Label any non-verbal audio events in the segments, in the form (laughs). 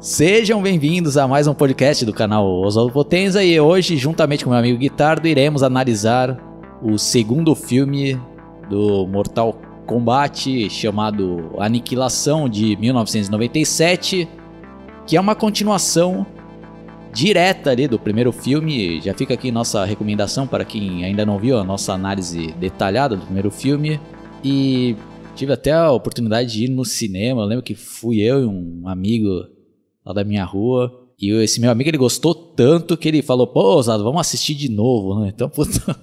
Sejam bem-vindos a mais um podcast do canal Oswaldo Potenza e hoje, juntamente com meu amigo Guitardo, iremos analisar o segundo filme do Mortal Kombat chamado Aniquilação de 1997, que é uma continuação direta ali do primeiro filme. Já fica aqui nossa recomendação para quem ainda não viu a nossa análise detalhada do primeiro filme. E tive até a oportunidade de ir no cinema. Eu lembro que fui eu e um amigo lá da minha rua. E esse meu amigo ele gostou tanto que ele falou: pô, Osado, vamos assistir de novo, né? Então, puta.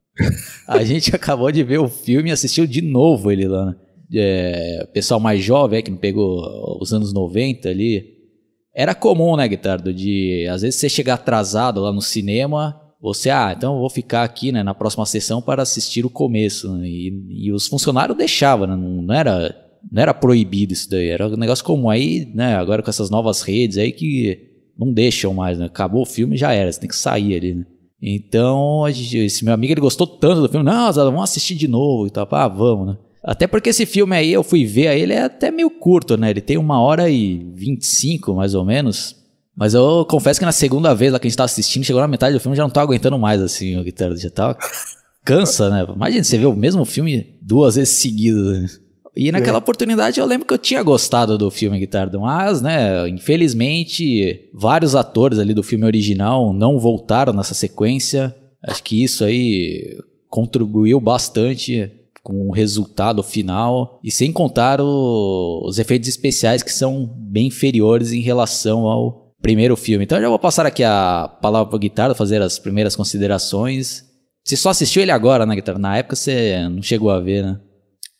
(laughs) a gente acabou de ver o filme e assistiu de novo ele lá, né? É, pessoal mais jovem, é, que não pegou os anos 90 ali, era comum, né, Guitardo, de às vezes você chegar atrasado lá no cinema, você, ah, então eu vou ficar aqui né, na próxima sessão para assistir o começo. Né? E, e, os funcionários deixavam, né? não, não, era, não era proibido isso daí, era um negócio comum. Aí, né, agora com essas novas redes aí que não deixam mais, né? Acabou o filme já era, você tem que sair ali, né? Então, gente, esse meu amigo ele gostou tanto do filme, não, vamos assistir de novo e tal. Ah, vamos, né? Até porque esse filme aí, eu fui ver, ele é até meio curto, né? Ele tem uma hora e vinte e cinco, mais ou menos. Mas eu confesso que na segunda vez lá que a gente tá assistindo, chegou na metade do filme, já não tô aguentando mais, assim, o guitarra já tá... Cansa, né? Imagina você ver o mesmo filme duas vezes seguidas. Né? E naquela é. oportunidade eu lembro que eu tinha gostado do filme Guitarra, mas, né, infelizmente, vários atores ali do filme original não voltaram nessa sequência. Acho que isso aí contribuiu bastante com o resultado final, e sem contar o, os efeitos especiais que são bem inferiores em relação ao primeiro filme. Então eu já vou passar aqui a palavra para o Guitarra, fazer as primeiras considerações. Você só assistiu ele agora, né, Guitarra? Na época você não chegou a ver, né?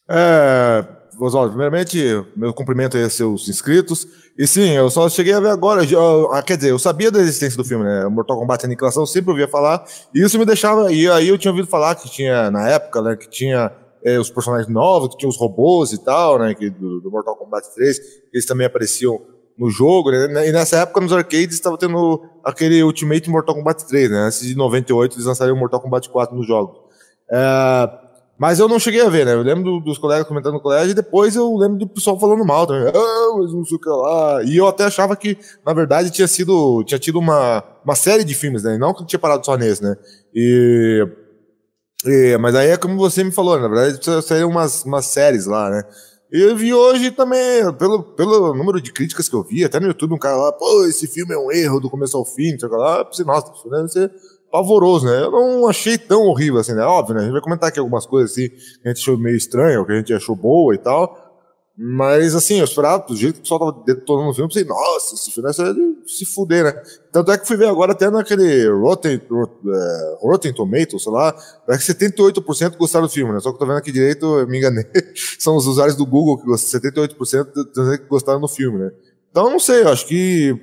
É, Oswaldo, primeiramente, meu cumprimento aí a seus inscritos. E sim, eu só cheguei a ver agora. Eu, ah, quer dizer, eu sabia da existência do filme, né? Mortal Kombat Aniquilação, eu sempre ouvia falar. E isso me deixava. E aí eu tinha ouvido falar que tinha, na época, né, que tinha é, os personagens novos, que tinha os robôs e tal, né? Que, do, do Mortal Kombat 3, eles também apareciam no jogo, né? E nessa época, nos arcades, estava tendo aquele Ultimate Mortal Kombat 3, né? Antes de 98, eles lançaram o Mortal Kombat 4 nos jogos. É, mas eu não cheguei a ver, né? Eu lembro do, dos colegas comentando no colégio e depois eu lembro do pessoal falando mal também. Ah, mas não sei o que lá. E eu até achava que, na verdade, tinha sido. Tinha tido uma, uma série de filmes, né? Não que tinha parado só nesse, né? E é, mas aí é como você me falou, na verdade seriam umas, umas séries lá, né? E eu vi hoje também, pelo, pelo número de críticas que eu vi, até no YouTube, um cara lá, pô, esse filme é um erro do começo ao fim, sei lá, eu pensei, nossa, deve ser pavoroso, né? Eu não achei tão horrível assim, né? Óbvio, né? A gente vai comentar aqui algumas coisas assim que a gente achou meio estranho, que a gente achou boa e tal. Mas, assim, eu esperava, do jeito que o pessoal tava detonando o filme, eu pensei, nossa, esse filme é de se fuder, né? Tanto é que fui ver agora até naquele Rotten, uh, Rotten Tomatoes, sei lá, é que 78% gostaram do filme, né? Só que eu tô vendo aqui direito, eu me enganei. (laughs) São os usuários do Google que gostam, 78% que gostaram do filme, né? Então, não sei, eu acho que,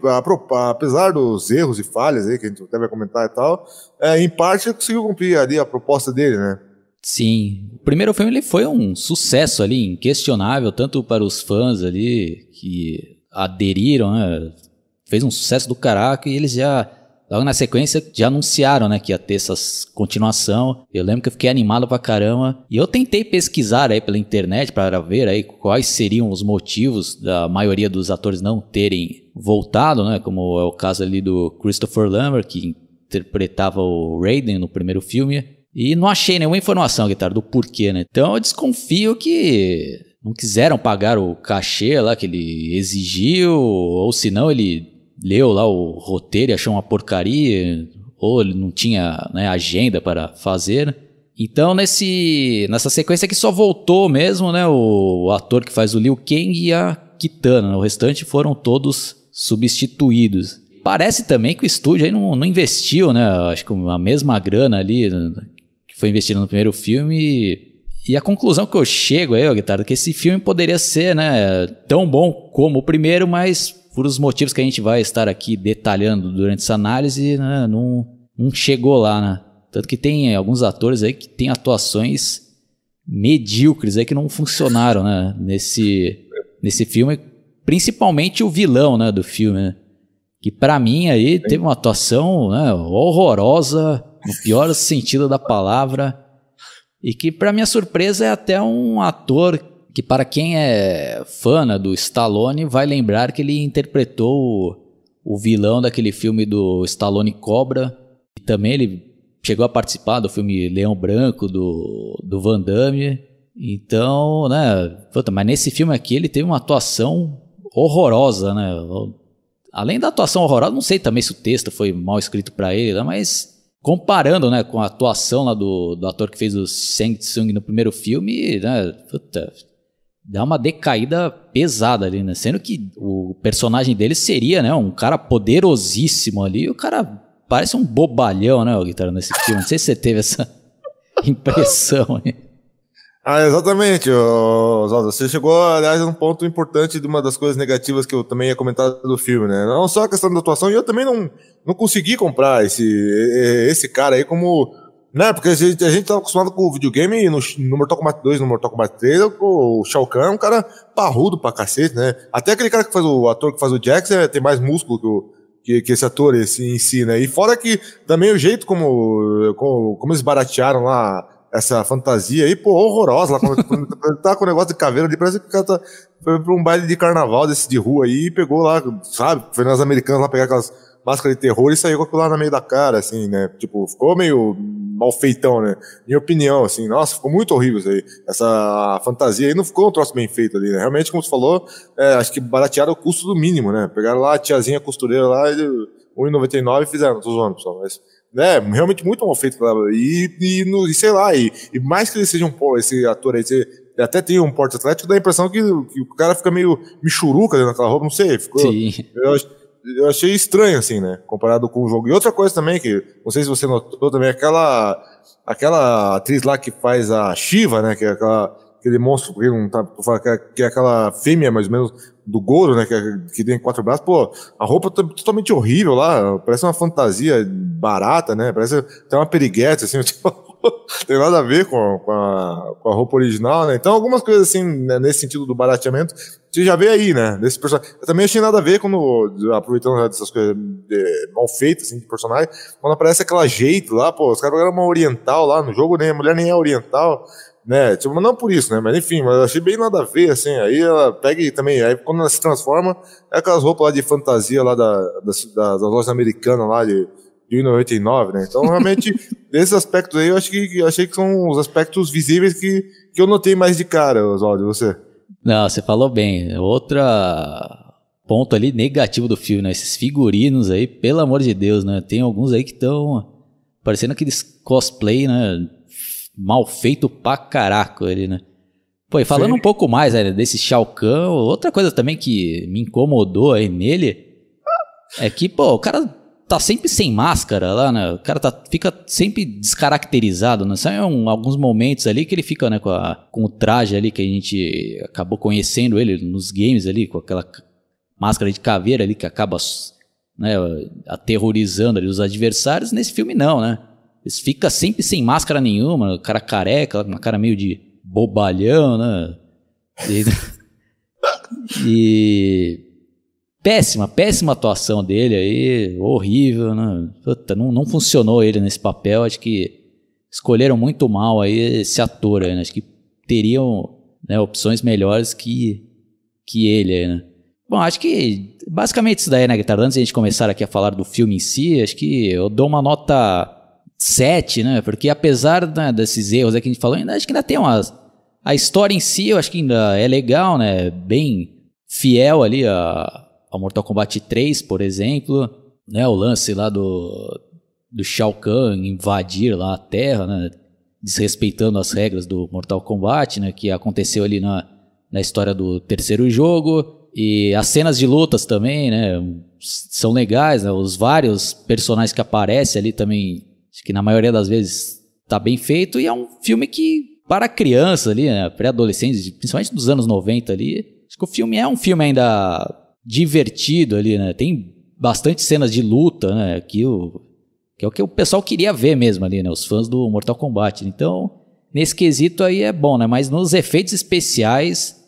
apesar dos erros e falhas aí, que a gente até vai comentar e tal, é, em parte ele conseguiu cumprir ali a proposta dele, né? Sim. O primeiro filme ele foi um sucesso ali, inquestionável, tanto para os fãs ali que aderiram, né? Fez um sucesso do caraca e eles já, logo na sequência, já anunciaram, né, que ia ter essas continuação. Eu lembro que eu fiquei animado pra caramba. E eu tentei pesquisar aí pela internet para ver aí quais seriam os motivos da maioria dos atores não terem voltado, né? Como é o caso ali do Christopher Lambert, que interpretava o Raiden no primeiro filme. E não achei nenhuma informação, guitarra, do porquê, né? Então eu desconfio que não quiseram pagar o cachê lá que ele exigiu, ou se não ele leu lá o roteiro e achou uma porcaria, ou ele não tinha né, agenda para fazer. Então nesse nessa sequência que só voltou mesmo, né, o, o ator que faz o Liu Kang e a Kitana, né? o restante foram todos substituídos. Parece também que o estúdio aí não, não investiu, né? Acho que a mesma grana ali foi investido no primeiro filme. E a conclusão que eu chego aí, ó, Guitarra, é que esse filme poderia ser, né, tão bom como o primeiro, mas por os motivos que a gente vai estar aqui detalhando durante essa análise, né, não, não chegou lá, né? Tanto que tem alguns atores aí que têm atuações medíocres aí que não funcionaram, né, nesse, nesse filme, principalmente o vilão, né, do filme, né? Que para mim aí teve uma atuação né, horrorosa, no pior sentido da palavra, e que, para minha surpresa, é até um ator que para quem é fã né, do Stallone vai lembrar que ele interpretou o, o vilão daquele filme do Stallone Cobra, e também ele chegou a participar do filme Leão Branco do, do Van Damme. Então, né, puta, mas nesse filme aqui ele teve uma atuação horrorosa, né? Além da atuação horrorosa, não sei também se o texto foi mal escrito para ele, mas comparando, né, com a atuação lá do, do ator que fez o Shang Tsung no primeiro filme, né, puta, dá uma decaída pesada ali, né? Sendo que o personagem dele seria, né, um cara poderosíssimo ali, o cara parece um bobalhão, né, o guitarra nesse filme. Não sei se você teve essa (laughs) impressão aí. Ah, exatamente, Oswaldo. Você chegou, aliás, a um ponto importante de uma das coisas negativas que eu também ia comentar do filme, né? Não só a questão da atuação, e eu também não, não consegui comprar esse, esse cara aí como. Né, porque a gente, a gente tava acostumado com o videogame no, no Mortal Kombat 2, no Mortal Kombat 3, o Shao Kahn é um cara parrudo pra cacete, né? Até aquele cara que faz o ator que faz o Jax é, tem mais músculo que o, que, que, esse ator esse, em si, né? E fora que também o jeito como, como, como eles baratearam lá essa fantasia aí, pô, horrorosa. Lá, quando, quando (laughs) tá com o negócio de caveira ali, parece que o cara tá, foi pra um baile de carnaval desse de rua aí e pegou lá, sabe? Foi nas americanas lá pegar aquelas máscaras de terror e saiu com aquilo lá no meio da cara, assim, né? Tipo, ficou meio mal feitão, né? Minha opinião, assim, nossa, ficou muito horrível isso aí. Essa fantasia aí não ficou um troço bem feito ali, né? Realmente, como você falou, é, acho que baratearam o custo do mínimo, né? Pegaram lá a tiazinha costureira lá e 1,99 e fizeram, tô zoando, pessoal, mas né, realmente muito mal feito. E, e, no, e sei lá, e, e, mais que ele seja um esse ator aí, até tem um porte atlético, dá a impressão que, que, o cara fica meio michuruca dentro daquela roupa, não sei. Ficou, Sim. Eu, eu achei estranho, assim, né? Comparado com o jogo. E outra coisa também, que não sei se você notou também, aquela, aquela atriz lá que faz a Shiva, né? Que é aquela, aquele monstro que não tá, é, que é aquela fêmea, mais ou menos, do Goro, né? Que, é, que tem quatro braços. Pô, a roupa tá totalmente horrível lá. Parece uma fantasia barata, né? Parece até uma periguete, assim. (laughs) Tipo, (laughs) tem nada a ver com, com, a, com a roupa original, né? Então, algumas coisas assim, né, nesse sentido do barateamento, você já vê aí, né? Desse personagem. Eu também achei nada a ver quando, aproveitando dessas coisas de, mal feitas, assim, de personagem, quando aparece aquela jeito lá, pô, os caras eram uma oriental lá no jogo, nem a mulher nem é oriental né? Tipo, não por isso, né? Mas enfim, mas achei bem nada a ver, assim. Aí ela pega e também, aí quando ela se transforma, é aquelas roupas lá de fantasia lá da, das, das lojas americanas lá de, de 99, né? Então, realmente, (laughs) esses aspectos aí eu acho que, eu achei que são os aspectos visíveis que, que eu notei mais de cara, Oswaldo, você. Não, você falou bem. Outra ponto ali negativo do filme, né? Esses figurinos aí, pelo amor de Deus, né? Tem alguns aí que estão parecendo aqueles cosplay, né? mal feito pra caraco ele, né? Pô, e falando Sim. um pouco mais né, desse Shao Kahn, outra coisa também que me incomodou aí nele é que, pô, o cara tá sempre sem máscara lá, né? O cara tá, fica sempre descaracterizado, né? São um, alguns momentos ali que ele fica, né, com, a, com o traje ali que a gente acabou conhecendo ele nos games ali, com aquela máscara de caveira ali que acaba né, aterrorizando ali os adversários. Nesse filme não, né? Eles ficam sempre sem máscara nenhuma, cara careca, uma cara meio de bobalhão, né? E, (laughs) e péssima, péssima atuação dele aí, horrível, né? Puta, não, não funcionou ele nesse papel, acho que escolheram muito mal aí esse ator aí, né? Acho que teriam né, opções melhores que, que ele aí, né? Bom, acho que basicamente isso daí, né, Guitarra? Antes de a gente começar aqui a falar do filme em si, acho que eu dou uma nota 7, né? Porque apesar né, desses erros que a gente falou, ainda acho que ainda tem umas. A história em si, eu acho que ainda é legal, né? Bem fiel ali a, ao Mortal Kombat 3, por exemplo. Né? O lance lá do, do Shao Kahn invadir lá a Terra, né? Desrespeitando as regras do Mortal Kombat, né? Que aconteceu ali na, na história do terceiro jogo. E as cenas de lutas também, né? São legais, né? Os vários personagens que aparecem ali também Acho que na maioria das vezes tá bem feito e é um filme que, para crianças ali, né, pré-adolescentes, principalmente dos anos 90 ali, acho que o filme é um filme ainda divertido ali, né? Tem bastante cenas de luta, né? Que, o, que é o que o pessoal queria ver mesmo ali, né? Os fãs do Mortal Kombat. Então, nesse quesito aí é bom, né? Mas nos efeitos especiais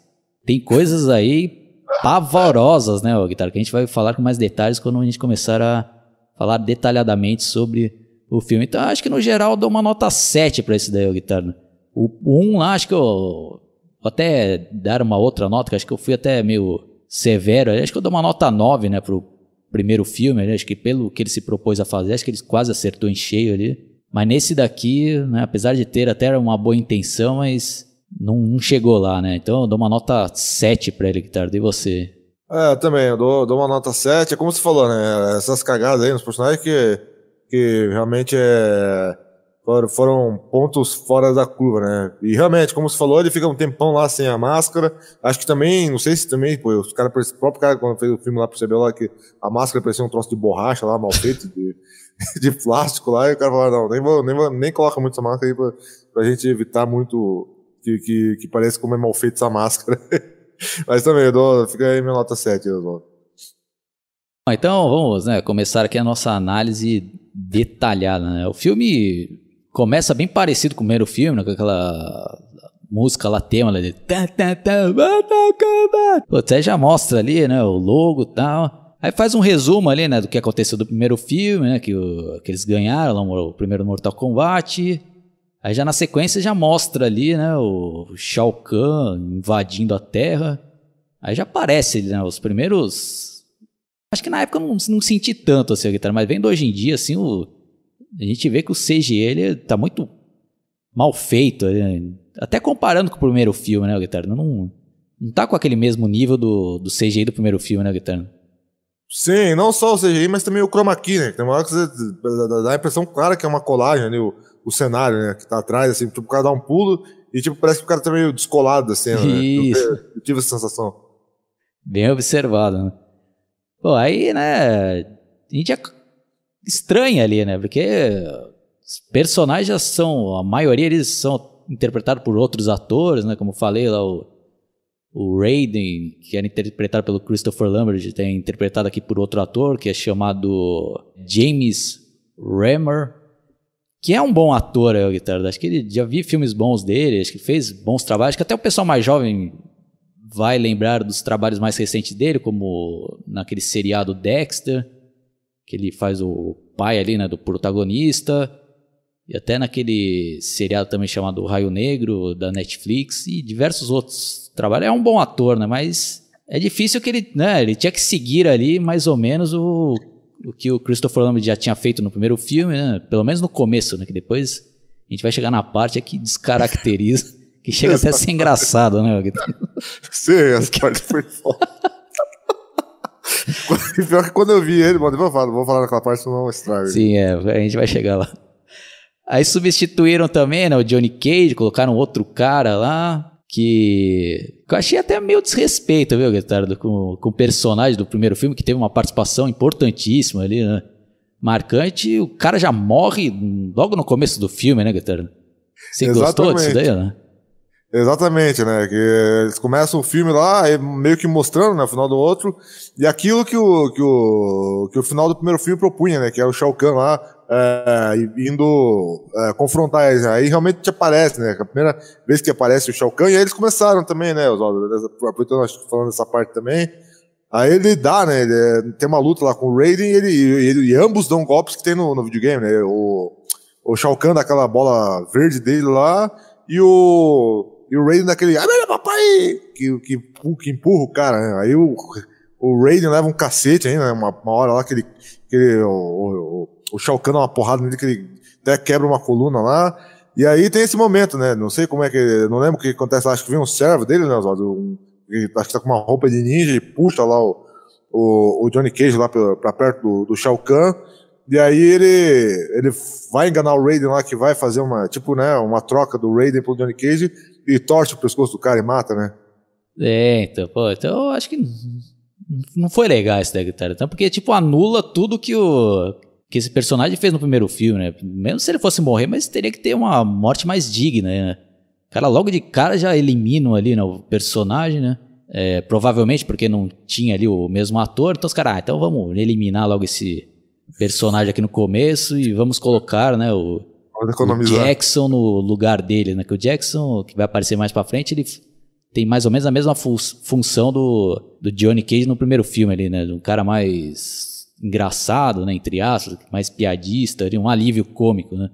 tem coisas aí pavorosas, né, Guitarra? Que a gente vai falar com mais detalhes quando a gente começar a falar detalhadamente sobre o filme. Então, acho que no geral eu dou uma nota 7 para esse daí, Guitarra. O 1 lá, acho que eu até dar uma outra nota, que acho que eu fui até meio severo. Acho que eu dou uma nota 9, né, pro primeiro filme. Acho que pelo que ele se propôs a fazer, acho que ele quase acertou em cheio ali. Mas nesse daqui, né, apesar de ter até uma boa intenção, mas não, não chegou lá, né? Então eu dou uma nota 7 pra ele, Guitardo. E você? É, também, eu dou, dou uma nota 7. É como você falou, né? Essas cagadas aí nos personagens que, que realmente é, foram, foram pontos fora da curva, né? E realmente, como você falou, ele fica um tempão lá sem a máscara. Acho que também, não sei se também, pô, os cara, o próprio cara, quando fez o filme lá, percebeu lá que a máscara parecia um troço de borracha lá, mal feito, de, (laughs) de plástico lá, e o cara falou, não, nem, vou, nem, vou, nem coloca muito essa máscara aí pra, pra gente evitar muito que, que, que parece como é mal feito essa máscara. (laughs) Mas também, dou, fica aí minha nota 7, eu Então vamos né, começar aqui a nossa análise detalhada. Né? O filme começa bem parecido com o primeiro filme, né, com aquela música lá, tema lá de. Putz, aí já mostra ali, né, o logo e tal. Aí faz um resumo ali, né, do que aconteceu do primeiro filme, né, que, o, que eles ganharam, o primeiro Mortal Kombat. Aí já na sequência já mostra ali, né, o Shao Kahn invadindo a Terra. Aí já aparece, né, os primeiros... Acho que na época eu não, não senti tanto assim a guitarra, mas vendo hoje em dia, assim, o, a gente vê que o CGI ele tá muito mal feito, né? até comparando com o primeiro filme, né, o Guitarra? Não, não tá com aquele mesmo nível do, do CGI do primeiro filme, né, Guitarra? Sim, não só o CGI, mas também o chroma key, né? Tem uma hora que você dá a impressão clara que é uma colagem ali, o, o cenário, né? Que tá atrás, assim, tipo, o cara dá um pulo e tipo, parece que o cara tá meio descolado da cena, Isso. né? Eu, eu tive essa sensação. Bem observado, né? Pô, aí, né, a gente estranha ali, né? Porque os personagens já são, a maioria eles são interpretados por outros atores, né? Como falei lá, o, o Raiden, que era interpretado pelo Christopher Lambert, é interpretado aqui por outro ator, que é chamado James Remmer, que é um bom ator, eu, Guitarra. Acho que ele já vi filmes bons dele, acho que fez bons trabalhos, que até o pessoal mais jovem vai lembrar dos trabalhos mais recentes dele, como naquele seriado Dexter, que ele faz o pai ali, né, do protagonista, e até naquele seriado também chamado Raio Negro, da Netflix, e diversos outros trabalhos. É um bom ator, né, mas é difícil que ele, né, ele tinha que seguir ali mais ou menos o, o que o Christopher Lambert já tinha feito no primeiro filme, né, pelo menos no começo, né, que depois a gente vai chegar na parte que descaracteriza, (laughs) que chega até a ser engraçado, né? (laughs) Sim, essa (laughs) parte foi foda. (laughs) Pior que quando eu vi ele, bom, vou falar, vou falar naquela parte, senão não estraga. Sim, é, a gente vai chegar lá. Aí substituíram também, né, o Johnny Cage, colocaram outro cara lá, que, eu achei até meio desrespeito, viu, Guitardo, com, com o personagem do primeiro filme, que teve uma participação importantíssima ali, né? Marcante, o cara já morre logo no começo do filme, né, Guitardo? Você Exatamente. gostou disso daí, né? Exatamente, né? Que eles começam o filme lá, meio que mostrando, né, o final do outro, e aquilo que o, que o, que o final do primeiro filme propunha, né? Que é o Shao Kahn lá, é, indo é, confrontar eles. Aí realmente te aparece, né? A primeira vez que aparece o Shao Kahn, e aí eles começaram também, né? Aproveitando, falando dessa parte também. Aí ele dá, né? Ele, é, tem uma luta lá com o Raiden e, ele, e, e ambos dão golpes que tem no, no videogame, né? O, o Shao Kahn daquela bola verde dele lá, e o e o Raiden daquele, ah, meu papai! Que, que, que empurra o cara, né? Aí o, o Raiden leva um cacete ainda, né? Uma, uma hora lá que ele. Que ele o, o, o Shao Kahn dá uma porrada nele que ele até quebra uma coluna lá. E aí tem esse momento, né? Não sei como é que. Não lembro o que acontece lá. Acho que vem um servo dele, né, Oswaldo? Um, acho que tá com uma roupa de ninja e puxa lá o, o, o Johnny Cage lá pra, pra perto do, do Shao Kahn. E aí ele, ele vai enganar o Raiden lá, que vai fazer uma, tipo, né, uma troca do Raiden pro Johnny Cage e torce o pescoço do cara e mata, né? É, então, pô, então eu acho que não foi legal esse guitarra, então, porque, tipo, anula tudo que o que esse personagem fez no primeiro filme, né? Mesmo se ele fosse morrer, mas teria que ter uma morte mais digna, né? O cara logo de cara já eliminam ali, né, o personagem, né? É, provavelmente porque não tinha ali o mesmo ator, então os caras, ah, então vamos eliminar logo esse personagem aqui no começo e vamos colocar, né, o, o Jackson no lugar dele, né? Que o Jackson, que vai aparecer mais pra frente, ele tem mais ou menos a mesma fu função do, do Johnny Cage no primeiro filme ali, né? Um cara mais engraçado, né? Entre aspas, mais piadista, um alívio cômico, né?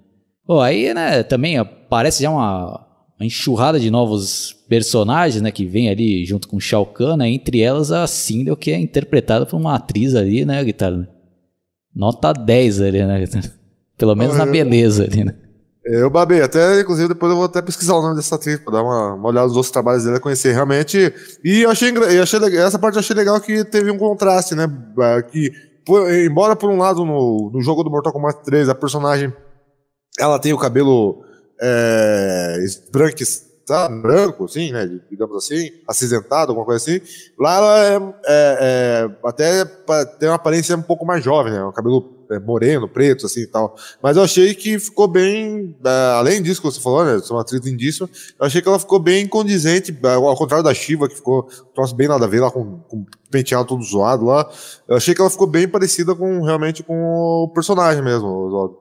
Pô, aí, né, também aparece já uma uma enxurrada de novos personagens, né, que vem ali junto com Shao Kahn, né, entre elas a Sindel, que é interpretada por uma atriz ali, né, guitarra? Nota 10 ali, né? (laughs) Pelo menos na beleza ali, né? Eu babei, até, inclusive, depois eu vou até pesquisar o nome dessa atriz pra dar uma, uma olhada nos outros trabalhos dela, conhecer realmente. E eu achei, eu achei essa parte eu achei legal que teve um contraste, né? Que, embora por um lado no, no jogo do Mortal Kombat 3 a personagem ela tem o cabelo é, branco, tá? branco, assim, né? Digamos assim, acinzentado, alguma coisa assim. Lá ela é, é, é até tem uma aparência um pouco mais jovem, né? Um cabelo moreno, preto, assim e tal. Mas eu achei que ficou bem, é, além disso que você falou, né? Sou uma atriz lindíssima, eu achei que ela ficou bem condizente, é, ao contrário da Shiva, que ficou um bem nada a ver lá com, com penteado todo zoado lá. Eu achei que ela ficou bem parecida com, realmente, com o personagem mesmo, Oswaldo.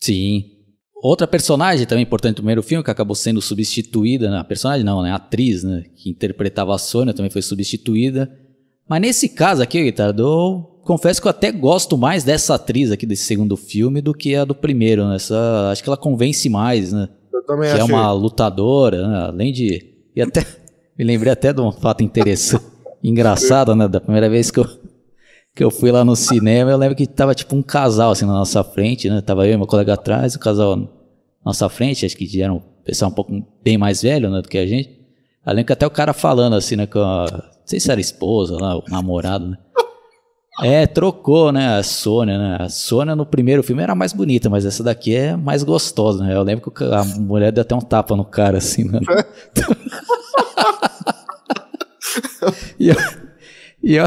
Sim, Outra personagem também importante do primeiro filme, que acabou sendo substituída, né? personagem não, né? A atriz, né? Que interpretava a Sônia também foi substituída. Mas nesse caso aqui, Guitardo, confesso que eu até gosto mais dessa atriz aqui desse segundo filme do que a do primeiro, né? Essa, acho que ela convence mais, né? Eu também que achei. é uma lutadora, né? além de... E até... (laughs) Me lembrei até de um fato interessante, (laughs) engraçado, né? Da primeira vez que eu que eu fui lá no cinema, eu lembro que tava tipo um casal assim na nossa frente, né? Tava eu e meu colega atrás, o casal na nossa frente, acho que era um pessoal um pouco bem mais velho, né, do que a gente. Eu lembro que até o cara falando assim, né, com a, não sei se era esposa lá, o namorado, né? É, trocou, né, a Sônia, né? A Sônia no primeiro filme era mais bonita, mas essa daqui é mais gostosa, né? Eu lembro que a mulher deu até um tapa no cara, assim, né? e eu, e eu,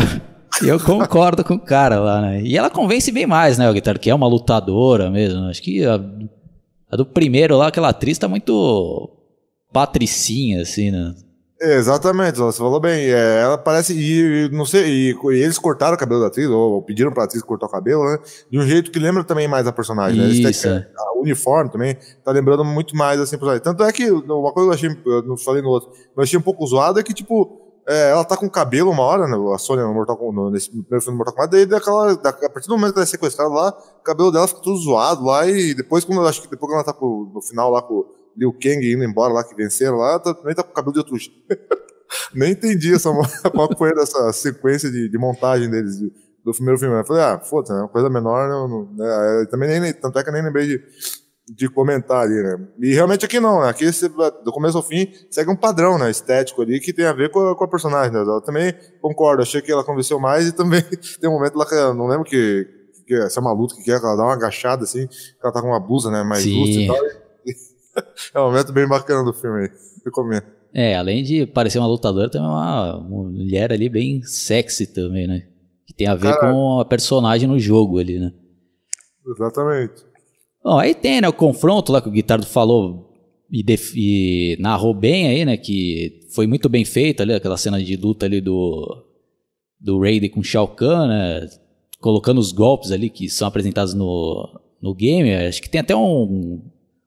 eu concordo com o cara lá, né? E ela convence bem mais, né, o Guitar, que é uma lutadora mesmo. Acho que a, a, do primeiro lá, aquela atriz tá muito patricinha, assim, né? Exatamente, você falou bem. É, ela parece. E não sei, e, e, eles cortaram o cabelo da atriz, ou, pediram pra atriz cortar o cabelo, né? De um jeito que lembra também mais a personagem, né? Isso. Né? A uniforme também tá lembrando muito mais assim, personagem. Tanto é que uma coisa que eu achei, eu não falei no outro, mas eu achei um pouco zoado é que, tipo, é, ela tá com cabelo uma hora, né? A Sônia no Mortal Kombat, nesse primeiro filme do Mortal Kombat, daí daquela, da, a partir do momento que ela é sequestrada lá, o cabelo dela fica tudo zoado lá, e depois, quando acho que depois que ela tá pro, no final lá com Liu Kang indo embora lá, que venceram lá, tá, também tá com o cabelo de outro (laughs) Nem entendi essa, (laughs) qual foi essa sequência de, de montagem deles de, do primeiro filme. Eu falei, ah, foda-se, é uma coisa menor, não, não, né? também nem, tanto é que eu nem lembrei de de comentar ali, né? E realmente aqui não, né? Aqui do começo ao fim segue um padrão, né? Estético ali que tem a ver com a, com a personagem, né? Eu também concordo, achei que ela convenceu mais e também (laughs) tem um momento lá que eu não lembro que, que essa é uma luta que ela dá uma agachada assim, que ela tá com uma blusa, né? Mais justa e tal. É um momento bem bacana do filme aí. Recomendo. É, além de parecer uma lutadora, também é uma mulher ali bem sexy também, né? Que tem a ver Cara, com a personagem no jogo ali, né? Exatamente. Bom, aí tem, né, o confronto lá que o Guitardo falou e, e, narrou bem aí, né, que foi muito bem feito ali, aquela cena de luta ali do, do Raiden com Shao Kahn, né, colocando os golpes ali que são apresentados no, no game. Acho que tem até um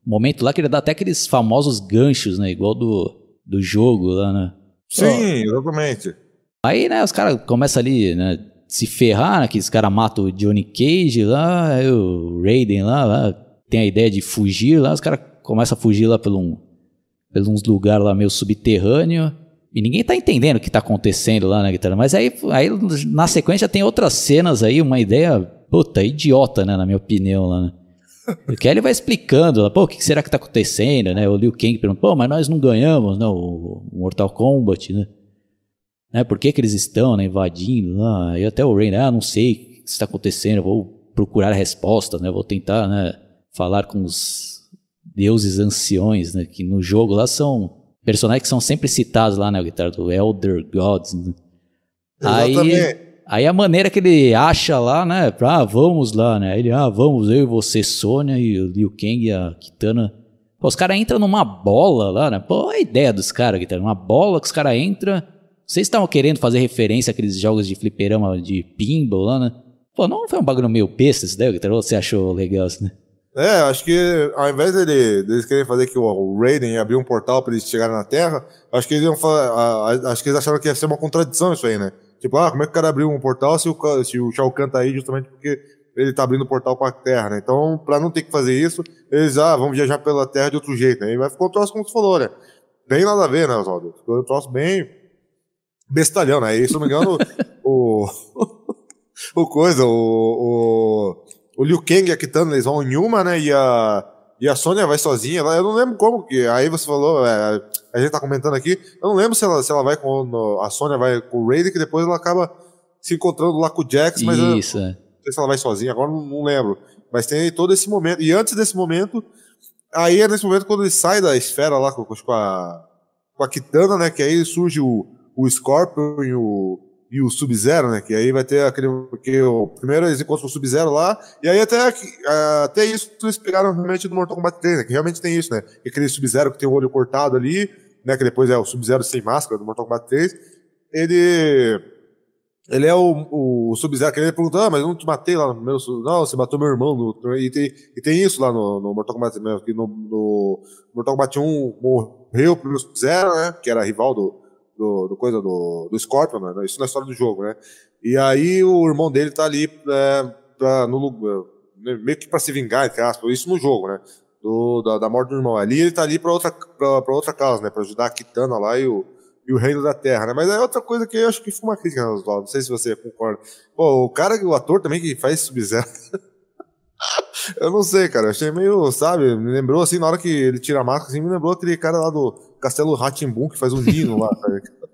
momento lá que ele dá até aqueles famosos ganchos, né, igual do, do jogo lá, né. Sim, exatamente. Aí, né, os caras começam ali, né, se ferrar, né, que os caras matam o Johnny Cage lá, o Raiden lá, lá tem a ideia de fugir lá, os caras começam a fugir lá por, um, por uns lugares lá meio subterrâneo. E ninguém tá entendendo o que tá acontecendo lá na né, guitarra. Mas aí, aí na sequência tem outras cenas aí, uma ideia, puta, idiota, né, na minha opinião lá, né? Aí ele vai explicando, pô, o que será que tá acontecendo, né? O Liu Kang pergunta, pô, mas nós não ganhamos, né, o Mortal Kombat, né? né? Por que que eles estão, né, invadindo lá? E até o Rain, ah, não sei o que está acontecendo, vou procurar respostas, né? Vou tentar, né? falar com os deuses anciões, né? Que no jogo lá são personagens que são sempre citados lá, né? O guitarra do Elder Gods. Né? Aí, aí a maneira que ele acha lá, né? Pra, ah, vamos lá, né? Ele, ah, vamos, eu e você, Sônia e o Liu Kang e a Kitana. Pô, os caras entram numa bola lá, né? Pô, a ideia dos caras, guitarra. Uma bola que os caras entram. Vocês estavam querendo fazer referência àqueles jogos de fliperama de pinball lá, né? Pô, não foi um bagulho meio besta isso daí? Ou você achou legal assim, né? É, acho que ao invés dele, deles querem fazer que o, Raiden ia abrir um portal para eles chegarem na Terra, acho que eles iam falar, acho que eles acharam que ia ser uma contradição isso aí, né? Tipo, ah, como é que o cara abriu um portal se o, se o Shao Kahn tá aí justamente porque ele tá abrindo o portal com a Terra, né? Então, para não ter que fazer isso, eles, ah, vamos viajar pela Terra de outro jeito, né? Vai ficar um troço como tu falou, né? Bem nada a ver, né, Oswaldo? Ficou um troço bem bestalhão, né? E, se não me engano, o, (laughs) o coisa, o, o, o Liu Kang e a Kitana, eles vão em uma, né? E a, e a Sônia vai sozinha. Eu não lembro como, que aí você falou, é, a gente tá comentando aqui, eu não lembro se ela, se ela vai com, a Sônia vai com o Raiden, que depois ela acaba se encontrando lá com o Jax, mas Isso, eu, é. não sei se ela vai sozinha, agora não, não lembro. Mas tem todo esse momento. E antes desse momento, aí é nesse momento quando ele sai da esfera lá com, com a, com a Kitana, né? Que aí surge o, o Scorpion e o, e o Sub-Zero, né? Que aí vai ter aquele. Que o, primeiro eles encontram o Sub-Zero lá, e aí até, até isso eles pegaram realmente do Mortal Kombat 3, né? Que realmente tem isso, né? Aquele Sub-Zero que tem o olho cortado ali, né? Que depois é o Sub-Zero sem máscara do Mortal Kombat 3. Ele. Ele é o, o Sub-Zero, que ele pergunta, ah, mas eu não te matei lá no primeiro. Não, você matou meu irmão. No, e, tem, e tem isso lá no, no Mortal Kombat mesmo, que no, no Mortal Kombat 1 morreu pro Sub-Zero, né? Que era rival do, do, do coisa do, do Scorpion, né? Isso na história do jogo, né? E aí o irmão dele tá ali é, pra, no, meio que pra se vingar, entre aspas, isso no jogo, né? Do, da, da morte do irmão. Ali ele tá ali pra outra, pra, pra outra causa, né? Pra ajudar a Kitana lá e o e o reino da terra, né? Mas é outra coisa que eu acho que foi uma crítica, né, Oswaldo? Não sei se você concorda. Pô, o cara, o ator também que faz Sub-Zero. (laughs) eu não sei, cara. Eu achei meio, sabe? Me lembrou assim, na hora que ele tira a máscara, assim, me lembrou aquele cara lá do Castelo Ratimbun que faz um hino lá? (laughs)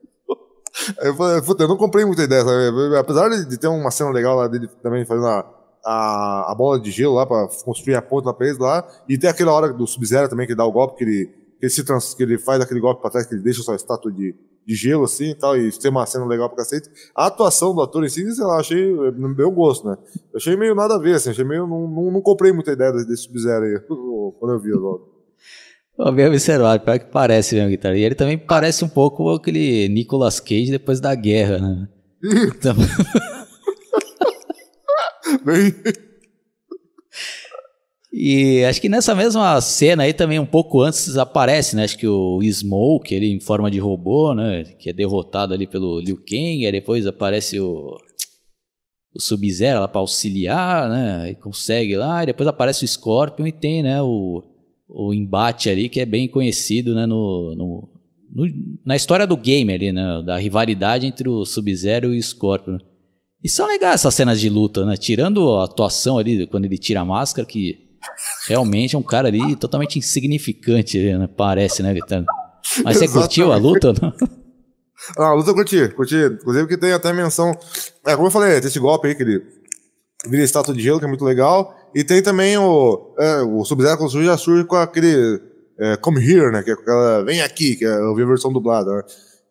Eu falei, puta, eu não comprei muita ideia, sabe? Apesar de ter uma cena legal lá dele também fazendo a, a, a bola de gelo lá pra construir a ponta lá pra eles lá, e tem aquela hora do Sub-Zero também que dá o golpe, que ele que ele, se trans, que ele faz aquele golpe pra trás, que ele deixa sua estátua de, de gelo assim e tal, e tem uma cena legal pra cacete. A atuação do ator em si, sei lá, achei no meu gosto, né? Eu achei meio nada a ver, assim, achei meio. Não, não, não comprei muita ideia desse Sub-Zero aí, (laughs) quando eu vi logo. Oh, bem observado, pior que parece mesmo, guitarra. E ele também parece um pouco aquele Nicolas Cage depois da guerra, né? então... (laughs) bem... E acho que nessa mesma cena aí também um pouco antes aparece, né? Acho que o Smoke, ele em forma de robô, né? Que é derrotado ali pelo Liu Kang, aí depois aparece o, o Sub-Zero lá para auxiliar, né? E consegue lá, e depois aparece o Scorpion e tem, né? O, o embate ali que é bem conhecido, né? No, no, no na história do game ali, né? Da rivalidade entre o Sub-Zero e o Scorpion. E são legais essas cenas de luta, né? Tirando a atuação ali, quando ele tira a máscara, que realmente é um cara ali totalmente insignificante, né? parece, né? Mas você curtiu a luta? Não? Ah, a luta eu curti, curti. Inclusive que tem até menção. É, como eu falei, tem esse golpe aí que ele vira estátua de gelo, que é muito legal. E tem também o. É, o Sub-Zero quando surge, já surge com aquele. É, Come Here, né? Que é aquela. Vem aqui, que é, eu vi a versão dublada, né?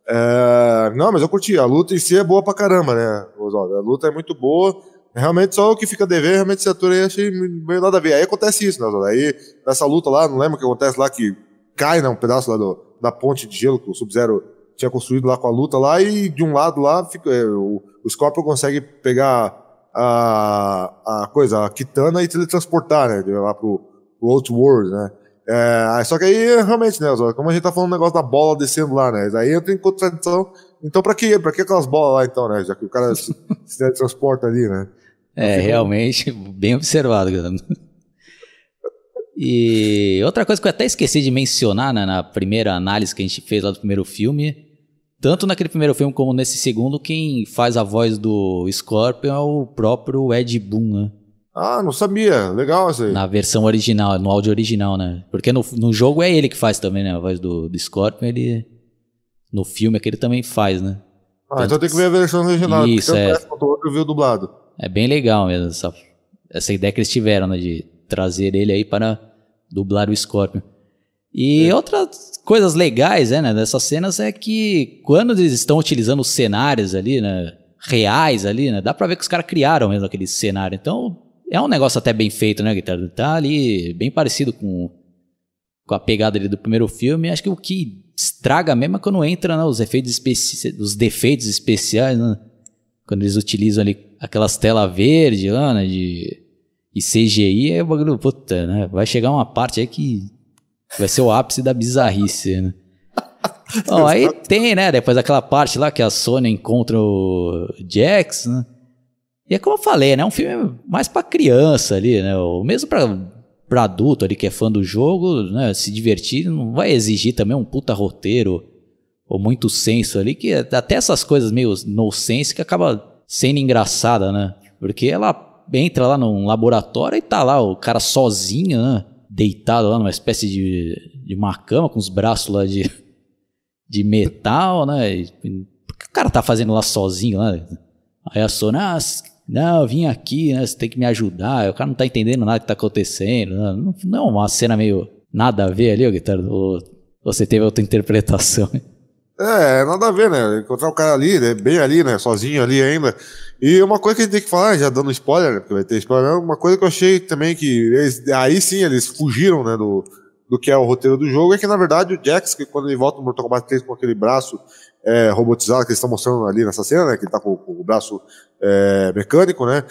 É, não, mas eu curti. A luta em si é boa pra caramba, né, Oswaldo? A luta é muito boa. Realmente, só o que fica dever, realmente esse ator aí achei meio nada a ver. Aí acontece isso, né? Aí, nessa luta lá, não lembro o que acontece lá, que cai, né? Um pedaço lá do, da ponte de gelo que o Sub-Zero tinha construído lá com a luta lá, e de um lado lá, fica, é, o, o Scorpion consegue pegar a, a coisa, a Kitana e teletransportar, né? Lá pro, pro Outworld, né? É, só que aí, realmente, né, como a gente tá falando do negócio da bola descendo lá, né? Aí entra em contradição. Então, pra que, pra que aquelas bolas lá, então, né? Já que o cara se, (laughs) se teletransporta ali, né? É, realmente, bem observado, E outra coisa que eu até esqueci de mencionar né, na primeira análise que a gente fez lá do primeiro filme, tanto naquele primeiro filme como nesse segundo, quem faz a voz do Scorpion é o próprio Ed Boon, né? Ah, não sabia. Legal isso aí. Na versão original, no áudio original, né? Porque no, no jogo é ele que faz também, né? A voz do, do Scorpion, ele. No filme é que ele também faz, né? Ah, Tanto então tem que ver a versão original. Isso, é. Eu vi o dublado. É bem legal mesmo essa, essa ideia que eles tiveram, né? De trazer ele aí para dublar o Scorpion. E é. outras coisas legais, né, dessas cenas é que quando eles estão utilizando os cenários ali, né, reais ali, né, dá pra ver que os caras criaram mesmo aquele cenário. Então, é um negócio até bem feito, né, Guitarra? Tá ali bem parecido com, com a pegada ali do primeiro filme. Acho que o que estraga mesmo é quando entra né, os, efeitos especi os defeitos especiais, né? Quando eles utilizam ali aquelas telas verdes lá, né? De, de CGI, é o bagulho, puta, né? Vai chegar uma parte aí que vai ser o ápice da bizarrice, né? (laughs) Bom, aí tem, né? Depois aquela parte lá que a Sony encontra o Jax, né? E é como eu falei, né? É um filme mais pra criança ali, né? Ou mesmo pra, pra adulto ali que é fã do jogo, né? Se divertir, não vai exigir também um puta roteiro ou muito senso ali, que até essas coisas meio no sense que acaba sendo engraçada, né? Porque ela entra lá num laboratório e tá lá o cara sozinho, né? Deitado lá numa espécie de, de uma cama com os braços lá de, (laughs) de metal, né? E, que o cara tá fazendo lá sozinho lá? Aí a Sônia, ah, não, eu vim aqui, né? Você tem que me ajudar. O cara não tá entendendo nada que tá acontecendo. Né? Não, não é uma cena meio nada a ver ali, o Guitarra? Você teve outra (laughs) interpretação? É, nada a ver, né? Encontrar o cara ali, né? bem ali, né? Sozinho ali ainda. E uma coisa que a gente tem que falar, já dando spoiler, né? Porque vai ter spoiler, uma coisa que eu achei também que. Eles, aí sim, eles fugiram, né? Do, do que é o roteiro do jogo, é que na verdade o Jax, que quando ele volta no Mortal Kombat 3 com aquele braço é, robotizado que eles estão mostrando ali nessa cena, né? Que ele tá com, com o braço é, mecânico, né?